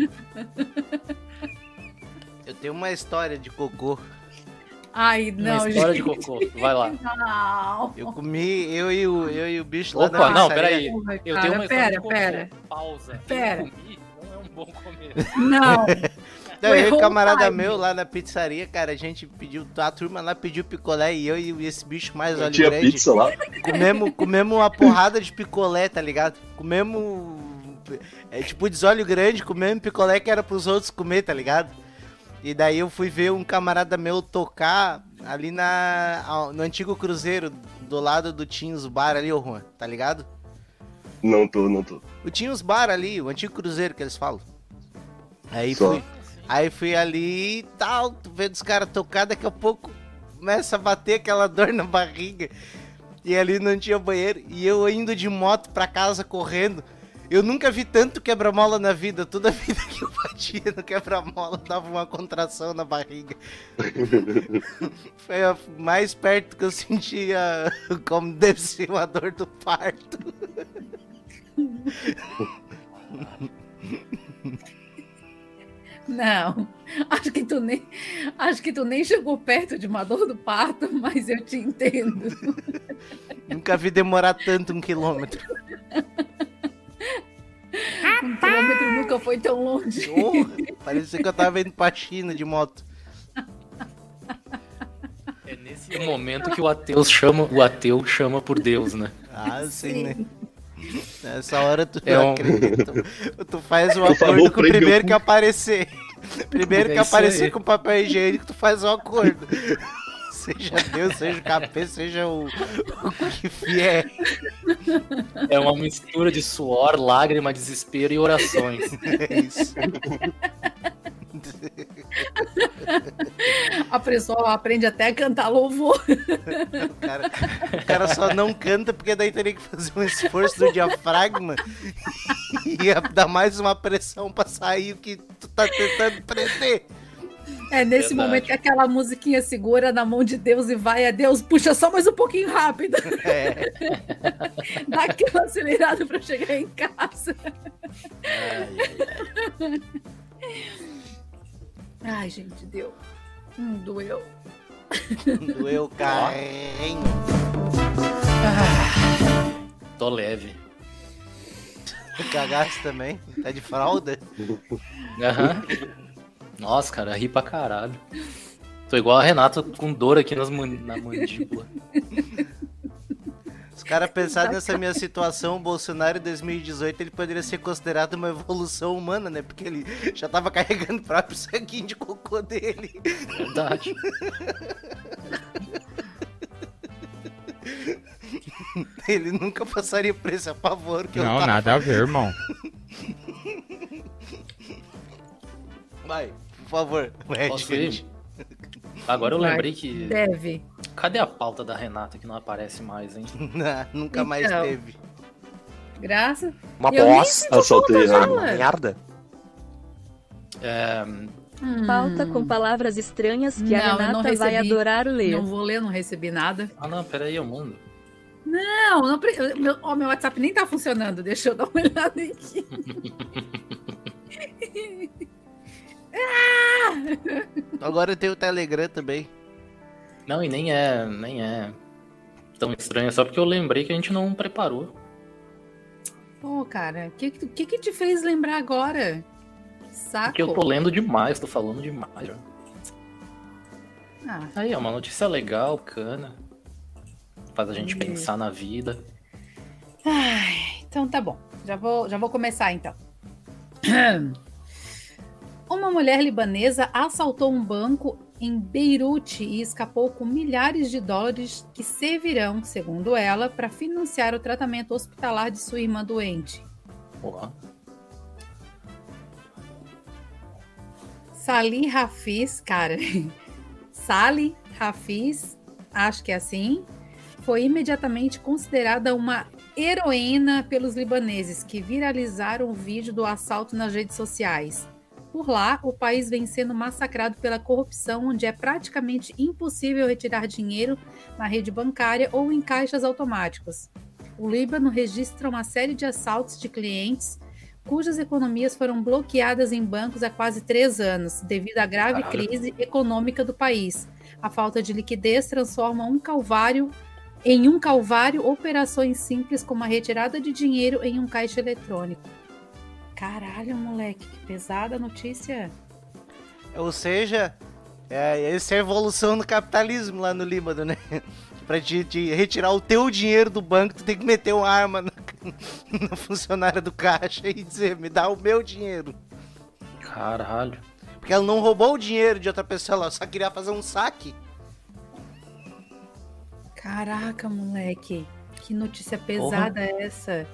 Eu tenho uma história de cocô. Ai, Uma não, história gente. de cocô. Vai lá. Não. Eu comi, eu e o, eu e o bicho lá Opa, na não, peraí. Porra, Eu cara, tenho uma história pera, de cocô. pera. Pausa. Pera. Eu comi, não é um bom começo. Não. [laughs] Não, eu e o o camarada time. meu lá na pizzaria, cara, a gente pediu, a turma lá pediu picolé e eu e esse bicho mais olho Tinha grande, pizza lá. comemos, comemos uma porrada de picolé, tá ligado? Comemos, é, tipo, desolho grande, comemos picolé que era pros outros comer, tá ligado? E daí eu fui ver um camarada meu tocar ali na, no antigo cruzeiro, do lado do Tinhos Bar ali, ô Juan, tá ligado? Não tô, não tô. O Tinhos Bar ali, o antigo cruzeiro que eles falam. Aí Só. fui, aí fui ali e tal, tu vendo os caras tocar, daqui a pouco começa a bater aquela [laughs] dor na barriga. E ali não tinha banheiro. E eu indo de moto pra casa correndo. Eu nunca vi tanto quebra-mola na vida. Toda [laughs] vida que eu batia no quebra-mola dava uma contração na barriga. [laughs] Foi a mais perto que eu sentia como deve ser uma dor do parto. Não. Acho que tu nem acho que tu nem chegou perto de uma dor do parto, mas eu te entendo. Nunca vi demorar tanto um quilômetro. [laughs] [laughs] Um quilômetro nunca foi tão longe. Porra, parecia que eu tava indo pra China de moto. É nesse momento que o ateu chama, o ateu chama por Deus, né? Ah, sim, né? Nessa hora tu É não um- acredita. Tu faz um acordo com o [laughs] primeiro que aparecer. Primeiro que aparecer com papel higiênico, tu faz um acordo. Seja Deus, seja o capeta, seja o, o que vier. É uma mistura de suor, lágrima, desespero e orações. É isso. A pessoa aprende até a cantar louvor. O cara, o cara só não canta porque daí teria que fazer um esforço do diafragma e ia dar mais uma pressão pra sair o que tu tá tentando prender. É nesse Verdade. momento que aquela musiquinha segura na mão de Deus e vai a Deus, puxa só mais um pouquinho rápido. É, [laughs] Dá aquela acelerada pra chegar em casa. Ai, gente, deu. Hum, doeu. doeu [laughs] o carrinho. Tô leve. Cagasse também. Tá de fralda? Aham. Nossa, cara, ri pra caralho. Tô igual a Renata com dor aqui nas man- na mandíbula. Os caras pensaram nessa minha situação, o Bolsonaro em 2018 ele poderia ser considerado uma evolução humana, né? Porque ele já tava carregando o próprio sanguinho de cocô dele. Verdade. Ele nunca passaria por esse apavoro que eu Não, tava. nada a ver, irmão. Vai, favor. Red, Posso ir? Agora eu Vai. lembrei que. Deve. Cadê a pauta da Renata que não aparece mais, hein? [laughs] Não, nunca mais Então. teve. Graça. Uma Eu bosta. soltei, dela. Merda. É, Hum, Pauta com palavras estranhas que Não, a Renata vai recebi. adorar ler. Não vou ler, não recebi nada. Ah, não, peraí, eu mando. Não, não pre- meu, ó, meu WhatsApp nem tá funcionando. Deixa eu dar uma [laughs] olhada aqui. [laughs] Agora tem o Telegram também. Não, e nem é, nem é tão estranho, é só porque eu lembrei que a gente não preparou. Pô, cara, o que, que que te fez lembrar agora? Saco. Porque eu tô lendo demais, tô falando demais. Ah, Aí, é uma notícia legal, cana. Faz a gente Hum. pensar na vida. então tá bom. Já vou, já vou começar então. [clears throat] Uma mulher libanesa assaltou um banco em Beirute e escapou com milhares de dólares que servirão, segundo ela, para financiar o tratamento hospitalar de sua irmã doente. Porra. Sali Hafiz, cara. [laughs] Sali Hafiz, acho que é assim, foi imediatamente considerada uma heroína pelos libaneses que viralizaram o vídeo do assalto nas redes sociais. Por lá, o país vem sendo massacrado pela corrupção, onde é praticamente impossível retirar dinheiro na rede bancária ou em caixas automáticos. O Líbano registra uma série de assaltos de clientes cujas economias foram bloqueadas em bancos há quase três anos, devido à grave Caralho. crise econômica do país. A falta de liquidez transforma um calvário em um calvário operações simples como a retirada de dinheiro em um caixa eletrônico. Caralho, moleque, que pesada notícia. Ou seja, é, essa é a evolução do capitalismo lá no Líbano, né? [laughs] Pra te, te retirar o teu dinheiro do banco, tu tem que meter uma arma na, [laughs] na funcionária do caixa e dizer, me dá o meu dinheiro. Caralho. Porque ela não roubou o dinheiro de outra pessoa, ela só queria fazer um saque. Caraca, moleque, que notícia pesada é essa?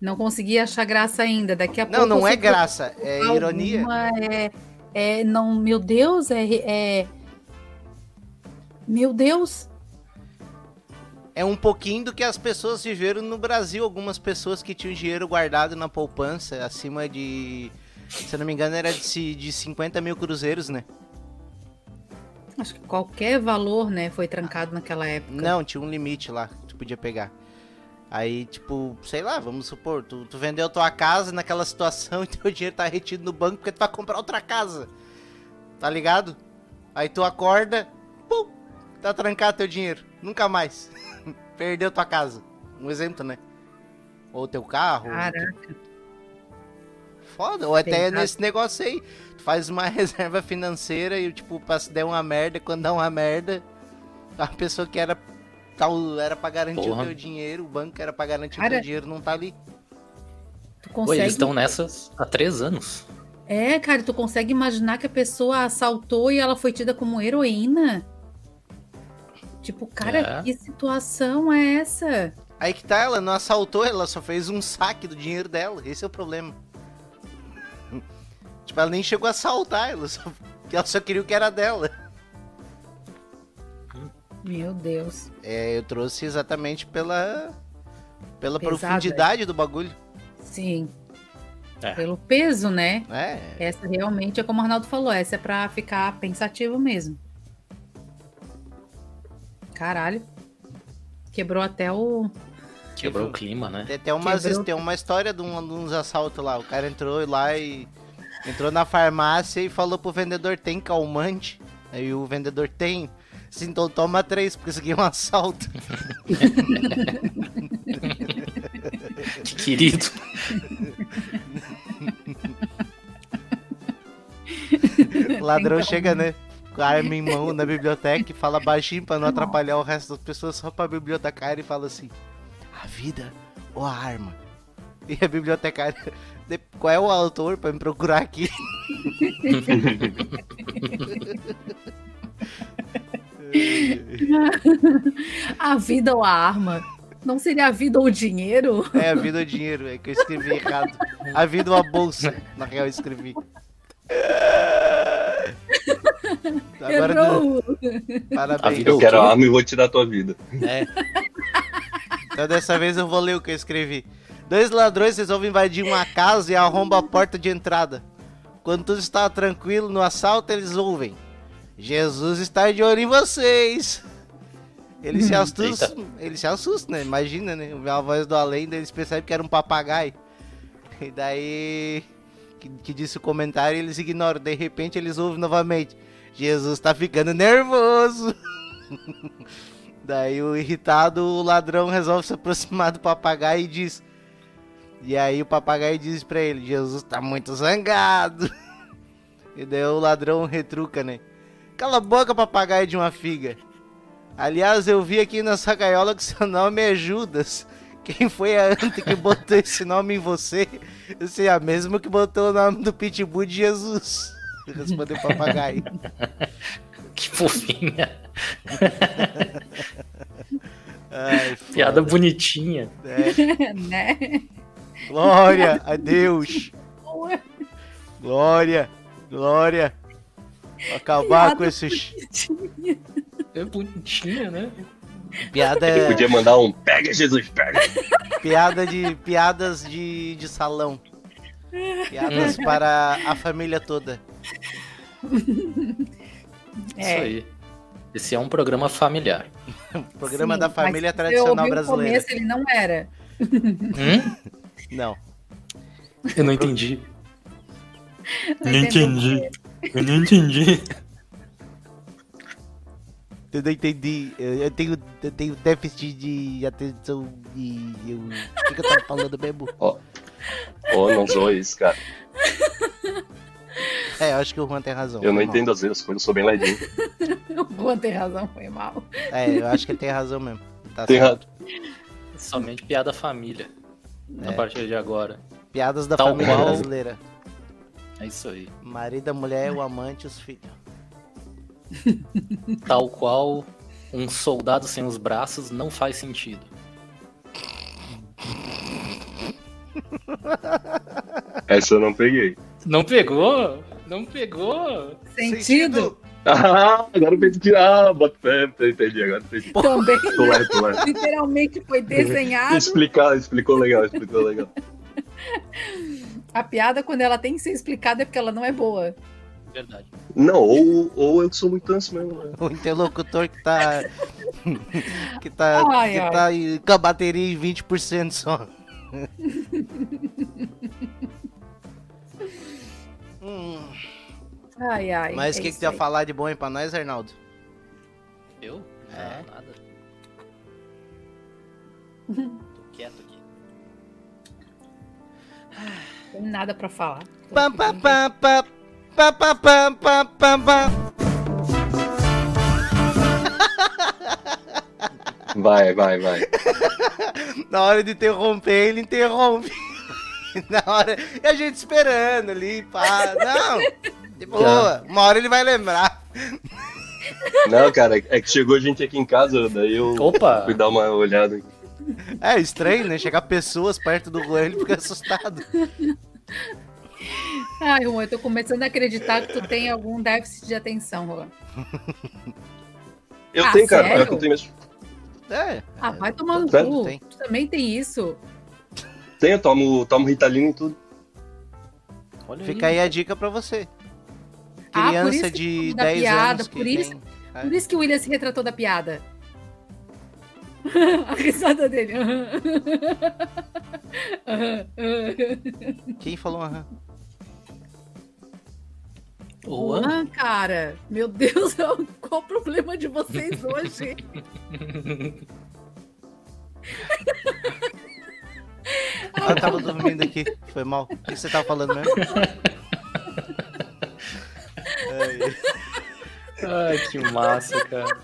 Não consegui achar graça ainda. Daqui a Não, pouco. não eu é graça, é ironia. É, é, não, meu Deus, é, é. Meu Deus, É um pouquinho do que as pessoas viveram no Brasil. Algumas pessoas que tinham dinheiro guardado na poupança, acima de. Se eu não me engano, era de, de 50 mil cruzeiros, né? acho que qualquer valor, né, foi trancado naquela época. Não, tinha um limite lá que tu podia pegar. Aí, tipo, sei lá, vamos supor, tu, tu vendeu tua casa naquela situação [laughs] e teu dinheiro tá retido no banco porque tu vai comprar outra casa. Tá ligado? Aí tu acorda, pum, tá trancado teu dinheiro. Nunca mais. [laughs] Perdeu tua casa. Um exemplo, né? Ou teu carro. ou Caraca, Foda, ou até Pesado. nesse negócio aí. Tu faz uma [laughs] reserva financeira e, tipo, pra se der uma merda, quando dá uma merda, a pessoa que era, tal, era pra garantir Porra. o teu dinheiro, o banco era pra garantir o Cara, teu dinheiro, não tá ali. tu Pô, consegue. eles estão nessas há três anos. É, cara, tu consegue imaginar que a pessoa assaltou e ela foi tida como heroína? Tipo, cara, É. que situação é essa? Aí que tá, ela não assaltou, ela só fez um saque do dinheiro dela. Esse é o problema. tipo, ela nem chegou a assaltar, ela só, ela só queria o que era dela. Meu Deus. É, eu trouxe exatamente pela, pela Pesado, profundidade do bagulho. Sim. É. Pelo peso, né? É, Essa realmente é como o Arnaldo falou, essa é pra ficar pensativo mesmo. Caralho. Quebrou até o. Quebrou o clima, né? Tem, tem, umas, Quebrou. tem uma história de, um, de uns assaltos lá. O cara entrou lá e. Entrou na farmácia e falou pro vendedor: tem calmante? Aí o vendedor tem. Sim, então toma três, porque isso aqui é um assalto. [laughs] Que querido. Ladrão Tem chega, né? com a arma em mão na biblioteca e fala baixinho pra não atrapalhar o resto das pessoas, só pra bibliotecária e fala assim: A vida ou a arma? E a bibliotecária, "De- qual é o autor pra me procurar aqui? [laughs] [laughs] A vida ou a arma? Não seria a vida ou o dinheiro? É a vida ou dinheiro, é que eu escrevi errado. A vida ou a bolsa, na real eu escrevi. Agora, Errou! A parabéns. vida Eu o quero a arma e vou tirar a tua vida. É. Então dessa vez eu vou ler o que eu escrevi. Dois ladrões resolvem invadir uma casa e arrombam a porta de entrada. Quando tudo está tranquilo no assalto, eles ouvem. Jesus está de olho em vocês. Eles se assustam, eles se assustam, né? Imagina, né? A voz do além, daí eles percebem que era um papagaio. E daí, que, que disse o comentário, eles ignoram. De repente eles ouvem novamente. Jesus tá ficando nervoso. [laughs] Daí o irritado, o ladrão resolve se aproximar do papagaio e diz. E aí o papagaio diz pra ele, Jesus tá muito zangado. [laughs] E daí o ladrão retruca, né? Cala a boca, papagaio de uma figa. Aliás, eu vi aqui na sua gaiola que seu nome é Judas. Quem foi a anta que botou esse nome em você? Você é a mesma que botou o nome do pitbull de Jesus. [laughs] Respondeu o papagaio. [laughs] Que fofinha. [laughs] Ai, Piada bonitinha. É. né? Glória a Deus. Glória, glória. [laughs] Acabar Piada com esses É bonitinha, né? piada, Ele podia mandar um pega, Jesus, pega. piada de piadas de, de salão. Piadas para a família toda. Isso É. aí. Esse é um programa familiar. [laughs] Programa Sim, da família tradicional brasileira. começo, ele não era. Hum? Não. Eu não entendi. Não entendi. Eu não entendi. Eu não entendi. Eu eu tenho, eu tenho déficit de atenção e eu. O que, que eu tava falando mesmo? Ô, não zoa isso, cara. É, eu acho que o Juan tem razão. Eu não mal. entendo às vezes as coisas, eu sou bem ledinho. [laughs] O Juan tem razão, foi mal. É, eu acho que ele tem razão mesmo. Tá Tem certo. Somente piada família. A partir de agora. Piadas da Tal família qual. brasileira. É isso aí. Marido, a mulher, o amante, os filhos. [laughs] Tal qual um soldado sem os braços não faz sentido. [laughs] Essa eu não peguei. Não pegou? Não pegou? Sentido? Ah, agora eu pensei, ah, bota fé, entendi, agora entendi. Também. Tô lá, tô lá. [laughs] Literalmente foi desenhado. Explicar, explicou legal, explicou legal. A piada, quando ela tem que ser explicada, é porque ela não é boa. Verdade. Não, ou, ou eu que sou muito anso mesmo, né? O interlocutor que tá. [laughs] que tá. Ai, que ai. tá com a bateria em 20% só. [laughs] Hum, Ai, ai. mas o é que, tu ia falar de bom aí pra nós, Arnaldo? Eu? É. Não, nada. [laughs] Tô quieto aqui. Tem nada pra falar. Pam, pam, pam, pam, pam, pam, pam, pam, pam, pam. Vai, vai, vai. [laughs] Na hora de interromper, ele interrompe. [laughs] Na hora. E a gente esperando ali, pá. Não, de boa. Uma hora ele vai lembrar. Não, cara, é que chegou gente aqui em casa, daí eu Opa! fui dar uma olhada. [laughs] É estranho, né? Chegar pessoas perto do Juan, ele fica assustado. Ai, Juan, eu tô começando a acreditar que tu tem algum déficit de atenção, Juan. Eu Ah, tenho, cara, sério? é que eu tenho mesmo. É. Ah, vai tomar no cu. Tem. Tu também tem isso. Tenho, tomo, tomo Ritalina e tudo. Olha Fica aí a dica pra você. Ah, por Criança isso que de da 10 piada, anos que por isso- tem... É. Por isso que o William se retratou da piada. A [laughs] risada dele. Quem falou aham? Juan? Cara. Meu Deus, [laughs] qual o problema de vocês hoje? [laughs] Eu tava dormindo aqui. Foi mal. O que você tava falando mesmo? Ai, que massa, cara.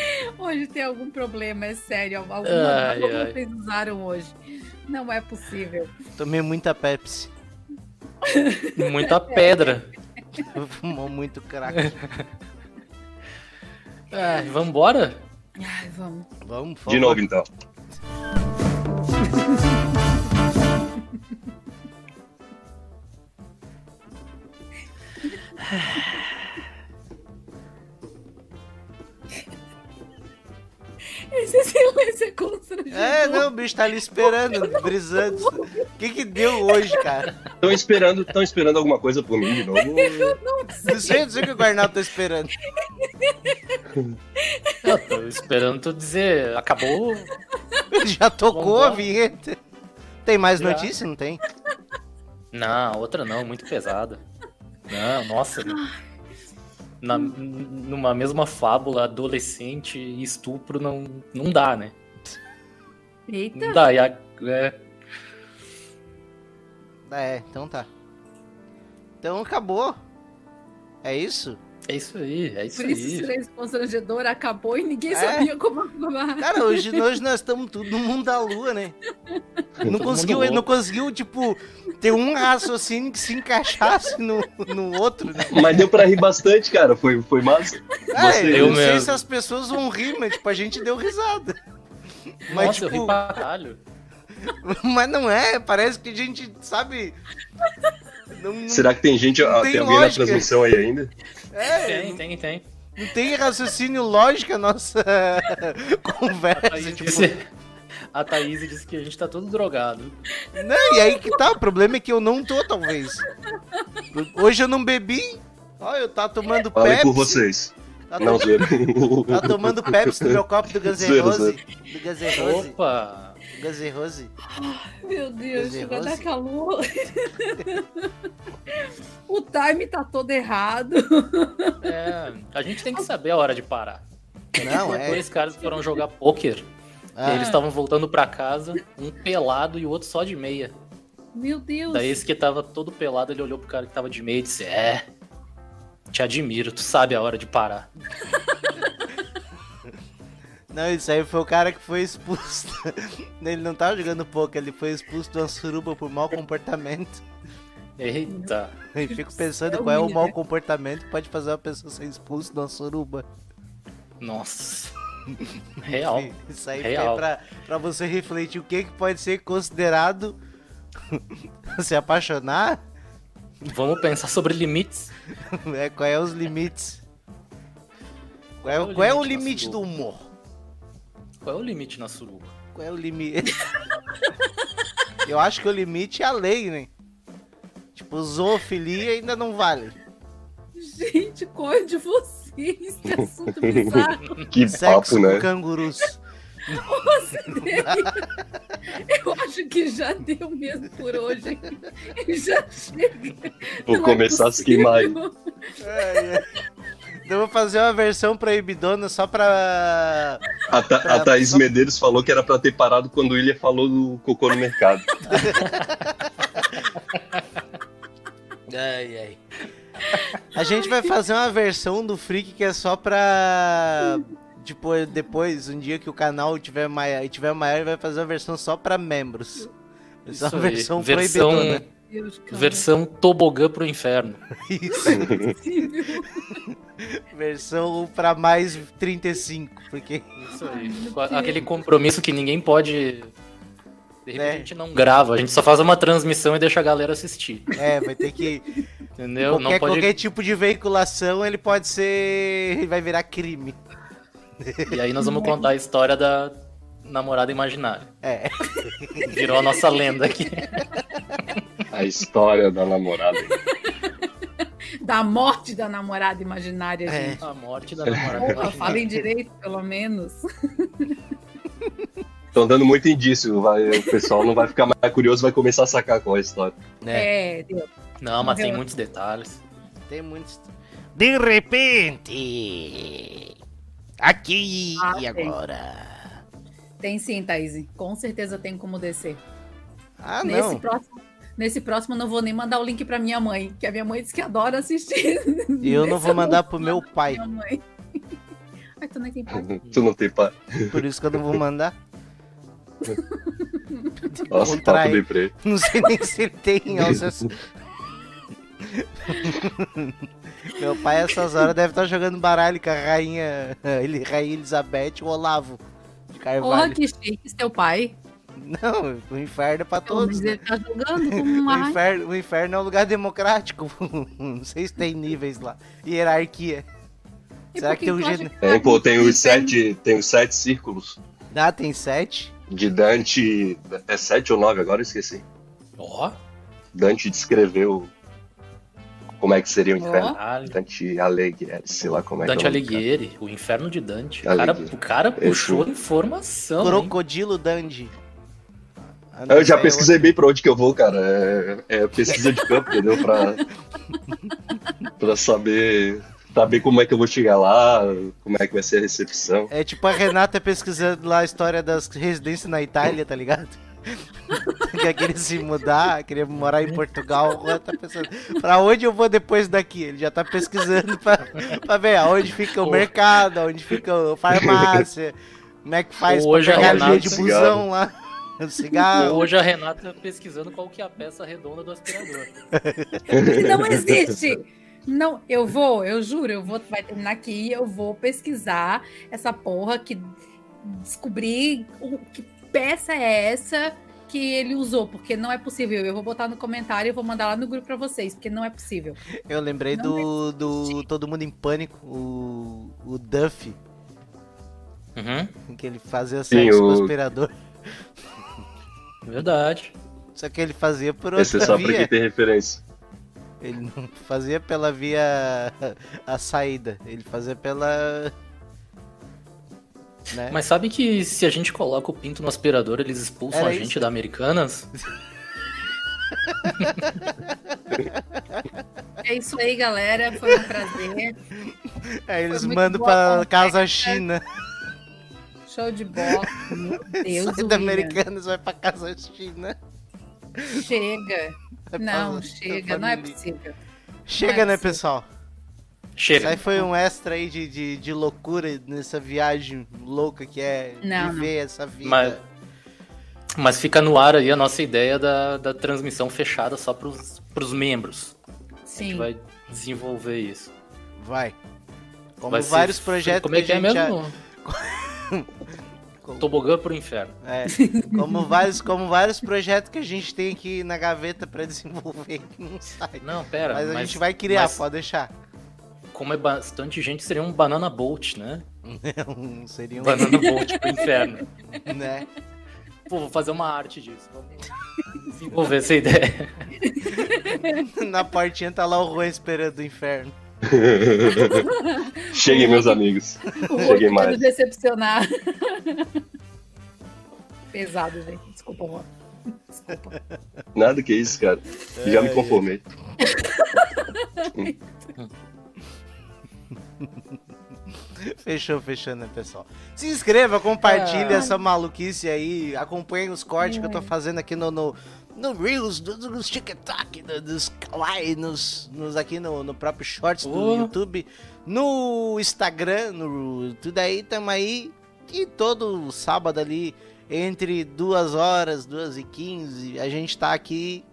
[laughs] Hoje tem algum problema, é sério. Alguma Ai, vocês usaram hoje. Não é possível. Tomei muita Pepsi. [laughs] Muita pedra. Fumou muito crack. [laughs] Ai, vambora? Ai, vamos. Vamos, De novo, então. Esse silêncio é constrangedor. É, não, o bicho tá ali esperando, brisando. O que que deu hoje, cara? Estão esperando, tão esperando alguma coisa por mim de novo. [laughs] Não sei, não sei o que o Guarnal tá esperando. Eu tô esperando tu dizer, acabou. Já tocou a vinheta. Tem mais Já. notícia? Não tem? Não, outra não, muito pesada. Não, nossa. Na, numa mesma fábula, adolescente e estupro não, não dá, né? Eita. Não dá. E a, é, É, então tá. Então acabou. É isso? É isso aí, é isso Por isso o aí. silêncio constrangedor acabou e ninguém É. sabia como acabar. Cara, hoje, hoje nós estamos tudo no mundo da lua, né? Não conseguiu, não conseguiu, tipo, ter um raciocínio que se encaixasse no, no outro, né? Mas deu pra rir bastante, cara. Foi, foi massa. É, eu Eu não sei mesmo. se as pessoas vão rir, mas tipo, a gente deu risada. Mas Nossa, eu ri tipo, pra caralho. mas não é, parece que a gente, sabe... Não, Será que tem gente, tem tem alguém lógica. na transmissão aí ainda? É, Tem, tem, tem. não tem raciocínio lógico a nossa [laughs] conversa. Aí tipo, disse- a Thaís disse que a gente tá todo drogado. Não, e aí que tá, o problema é que eu não tô, talvez. Hoje eu não bebi. Ó, eu tava tomando Falei Pepsi. por vocês. Tá, Não, to- zoeira. [laughs] tá tomando Pepsi no meu copo do Guns N' Roses. Do Guns N' Roses. Opa! Guns N' Roses. Meu Deus, vai dar calor. [laughs] o time tá todo errado. É, a gente tem que saber a hora de parar. Não, é. Dois caras foram jogar pôquer. Ah, Eles estavam voltando pra casa, um pelado e o outro só de meia. Meu Deus. Daí esse que tava todo pelado, ele olhou pro cara que tava de meia e disse: É, te admiro, tu sabe a hora de parar. [laughs] Não, isso aí foi o cara que foi expulso. [laughs] Ele não tava jogando pouco, ele foi expulso de uma suruba por mau comportamento. Eita, Eu fico pensando É qual é o mau né? comportamento que pode fazer uma pessoa ser expulsa de uma suruba. nossa. [laughs] Real. Isso aí Real. foi pra, pra você refletir o que, que pode ser considerado [laughs] se apaixonar, Vamos pensar sobre limites. é, qual é os limites. Qual é, Qual é o qual é o limite limite do humor? Qual é o limite na suruba? Qual é o limite? [laughs] Eu acho que o limite é a lei, né? Tipo, zoofilia ainda não vale. Gente, qual é de vocês? Que assunto [laughs] bizarro. Que Sexo papo, com né? cangurus. Eu acho que já deu mesmo por hoje. Já chega. Vou Não é começar a se queimar aí. possível. Eu vou fazer uma versão proibidona só pra. A, Tha- a Thaís Medeiros falou que era pra ter parado quando o William falou do cocô no mercado. [laughs] Ai, ai. A gente vai fazer uma versão do Freak que é só pra. Tipo, depois, um dia que o canal tiver maior, tiver maior, vai fazer uma versão só pra membros. Ser Isso uma versão, versão, proibidona. Deus, versão tobogã pro inferno. [laughs] Isso. [laughs] Versão pra mais 35, porque. Isso aí. Aquele compromisso que ninguém pode. De repente É. a gente não grava, a gente só faz uma transmissão e deixa a galera assistir. É, vai ter que. Entendeu? qualquer, não pode. qualquer tipo de veiculação ele pode ser. vai virar crime. E aí nós vamos contar a história da namorada imaginária. É. Virou a nossa lenda aqui. A história da namorada. [laughs] Da morte da namorada imaginária, É. gente. A morte da namorada Porra, falem direito, pelo menos. [laughs] Estão dando muito indício. Vai, o pessoal não vai ficar mais curioso, vai começar a sacar qual é a história. É, Deus. Não, mas tem muitos detalhes. Tem muitos. De repente. Aqui Ah, e tem. agora. Tem sim, Thaís. Com certeza tem como descer. Ah, Nesse não. próximo, Nesse próximo eu não vou nem mandar o link pra minha mãe, que a minha mãe diz que adora assistir. E eu não vou mandar pro meu pai. [laughs] Ai, tu nem tem pai. [laughs] tu não tem pai. Por isso que eu não vou mandar. [laughs] Nossa, papo deprê. Não sei nem se ele tem. Meu pai, essas horas, deve estar jogando baralho com a rainha, ele, rainha Elizabeth e o Olavo de Porra, Carvalho. que chique, seu pai. [laughs] Não, o inferno é pra todos. né? ele tá [laughs] O inferno, o inferno é um lugar democrático. [laughs] Não sei se tem níveis lá. Hierarquia. E Será que tem um gênero? que Tem, pô, tem os sete. Tem os sete círculos Ah, tem sete? de Dante. É sete ou nove, agora eu esqueci. Ó, Dante descreveu como é que seria o inferno. caralho. Dante Alighieri, sei lá como é Dante que é cara. Alighieri, o inferno de Dante. O cara, o cara puxou Esse- informação. hein? Crocodilo Dandy. Ah, não, Eu já é pesquisei bem pra onde que eu vou, cara. É, é pesquisa de campo, entendeu? Pra, [laughs] pra saber, saber como é que eu vou chegar lá, como é que vai ser a recepção. É tipo a Renata pesquisando lá a história das residências na Itália, tá ligado? [laughs] que queria se mudar, queria morar em Portugal. Tá pensando, pra onde eu vou depois daqui? Ele já tá pesquisando pra, pra ver aonde fica o mercado, onde fica a farmácia, como é que faz Hoje pra a pegar Renata- linha de busão lá. [laughs] Cigarro. Hoje a Renata pesquisando qual que é a peça redonda do aspirador. [laughs] Não existe! Não, eu vou, eu juro, eu vou, vai terminar aqui, eu vou pesquisar essa porra que descobrir o, que peça é essa que ele usou, porque não é possível. Eu vou botar no comentário e vou mandar lá no grupo pra vocês, porque não é possível. Eu lembrei do, do Todo Mundo em Pânico, o, o Duff, Uhum, que ele fazia Sim, sexo com o- o aspirador. Verdade. Só que ele fazia por Esse é outra só pra quem via. tem referência. Ele não fazia pela via a saída, ele fazia pela né? Mas sabe que se a gente coloca o pinto no aspirador, eles expulsam Era a gente isso? da Americanas? É isso aí, galera. Foi um prazer. Aí eles mandam pra casa China. Show de bola. Meu Deus, da Americanas vai pra casa China. Chega. Vai Não, pra- chega. Não é família. possível. Chega, Não é né, possível. pessoal? Isso Chega. aí foi um extra aí de, de, de loucura nessa viagem louca que é Não, viver essa vida. Mas, mas fica no ar aí a nossa ideia da, da transmissão fechada só pros, pros membros. A Sim. gente vai desenvolver isso. Vai. Como Vai ser- vários projetos Como é que, a é já- mesmo? Tobogã pro inferno. É, como vários, como vários projetos que a gente tem aqui na gaveta pra desenvolver que não sai. Não, pera. Mas a gente vai criar, mas pode deixar. Como é bastante gente, seria um Banana Bolt, né? Não [laughs] seria um, Banana Bolt pro inferno. [laughs] né? Pô, vou fazer uma arte disso. Vamos desenvolver essa ideia. [laughs] Na portinha tá lá o Juan esperando o inferno. [laughs] Cheguem, meus amigos. O Cheguei mais. decepcionar. [laughs] Pesado, gente. Desculpa, Juan. Desculpa. Nada que isso, cara. Já me conformei. [laughs] Fechou, fechou, né, pessoal? Se inscreva, compartilhe Ah. essa maluquice aí, acompanhe os cortes que eu tô fazendo aqui no, no, no Reels, do- do- dos TikTok, do- dos Kawaii, nos, nos aqui no, no próprio Shorts do Oh. YouTube, no Instagram, no tudo aí, tamo aí. E todo sábado ali, entre duas horas, duas e quinze, a gente tá aqui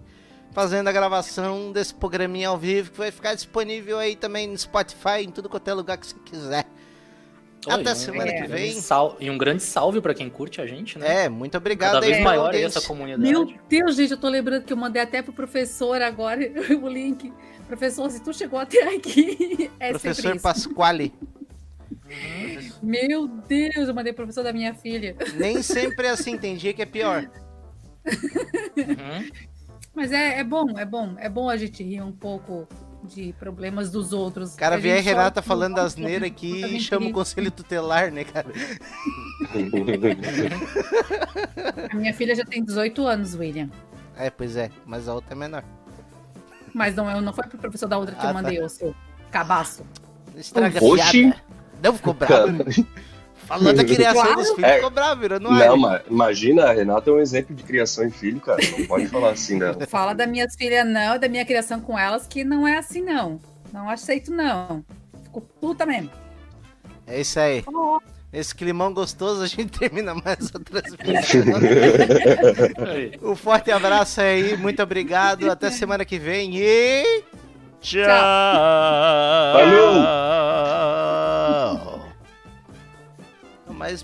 fazendo a gravação desse programinha ao vivo que vai ficar disponível aí também no Spotify, em tudo quanto é lugar que você quiser. Até Oi, semana é. que vem. Sal- E um grande salve pra quem curte a gente, né? É, muito obrigado Cada vez maior essa comunidade. Meu Deus, gente, eu tô lembrando que eu mandei até pro professor agora [laughs] o link. Professor, se tu chegou até aqui, [laughs] é Professor. Pasquale. Meu Deus, eu mandei pro professor da minha filha. Nem sempre é assim, tem dia que é pior. Uhum. Mas é, é bom, é bom. É bom a gente rir um pouco de problemas dos outros. Cara A vier gente Renata falando asneira aqui e chama o conselho tutelar, né, cara? [laughs] A minha filha já tem 18 anos, William. É, pois é, mas a outra é menor. Mas não, eu não foi pro professor da outra que Ah, eu tá. mandei, o seu cabaço. Estraga a Oxi. Não ficou bravo. Falando da criação Claro. dos filhos, É. ficou bravo, virando Não, alien. mas imagina, a Renata é um exemplo de criação de filho, cara. Não pode falar assim dela. [laughs] Fala das minhas filhas não, da minha criação com elas, que não é assim não. Não aceito não. Fico puta mesmo. É isso aí. Oh. Nesse climão gostoso, a gente [laughs] termina mais a transmissão. Um forte abraço aí, muito obrigado. Até semana que vem e. Tchau! Valeu! Pouquinho.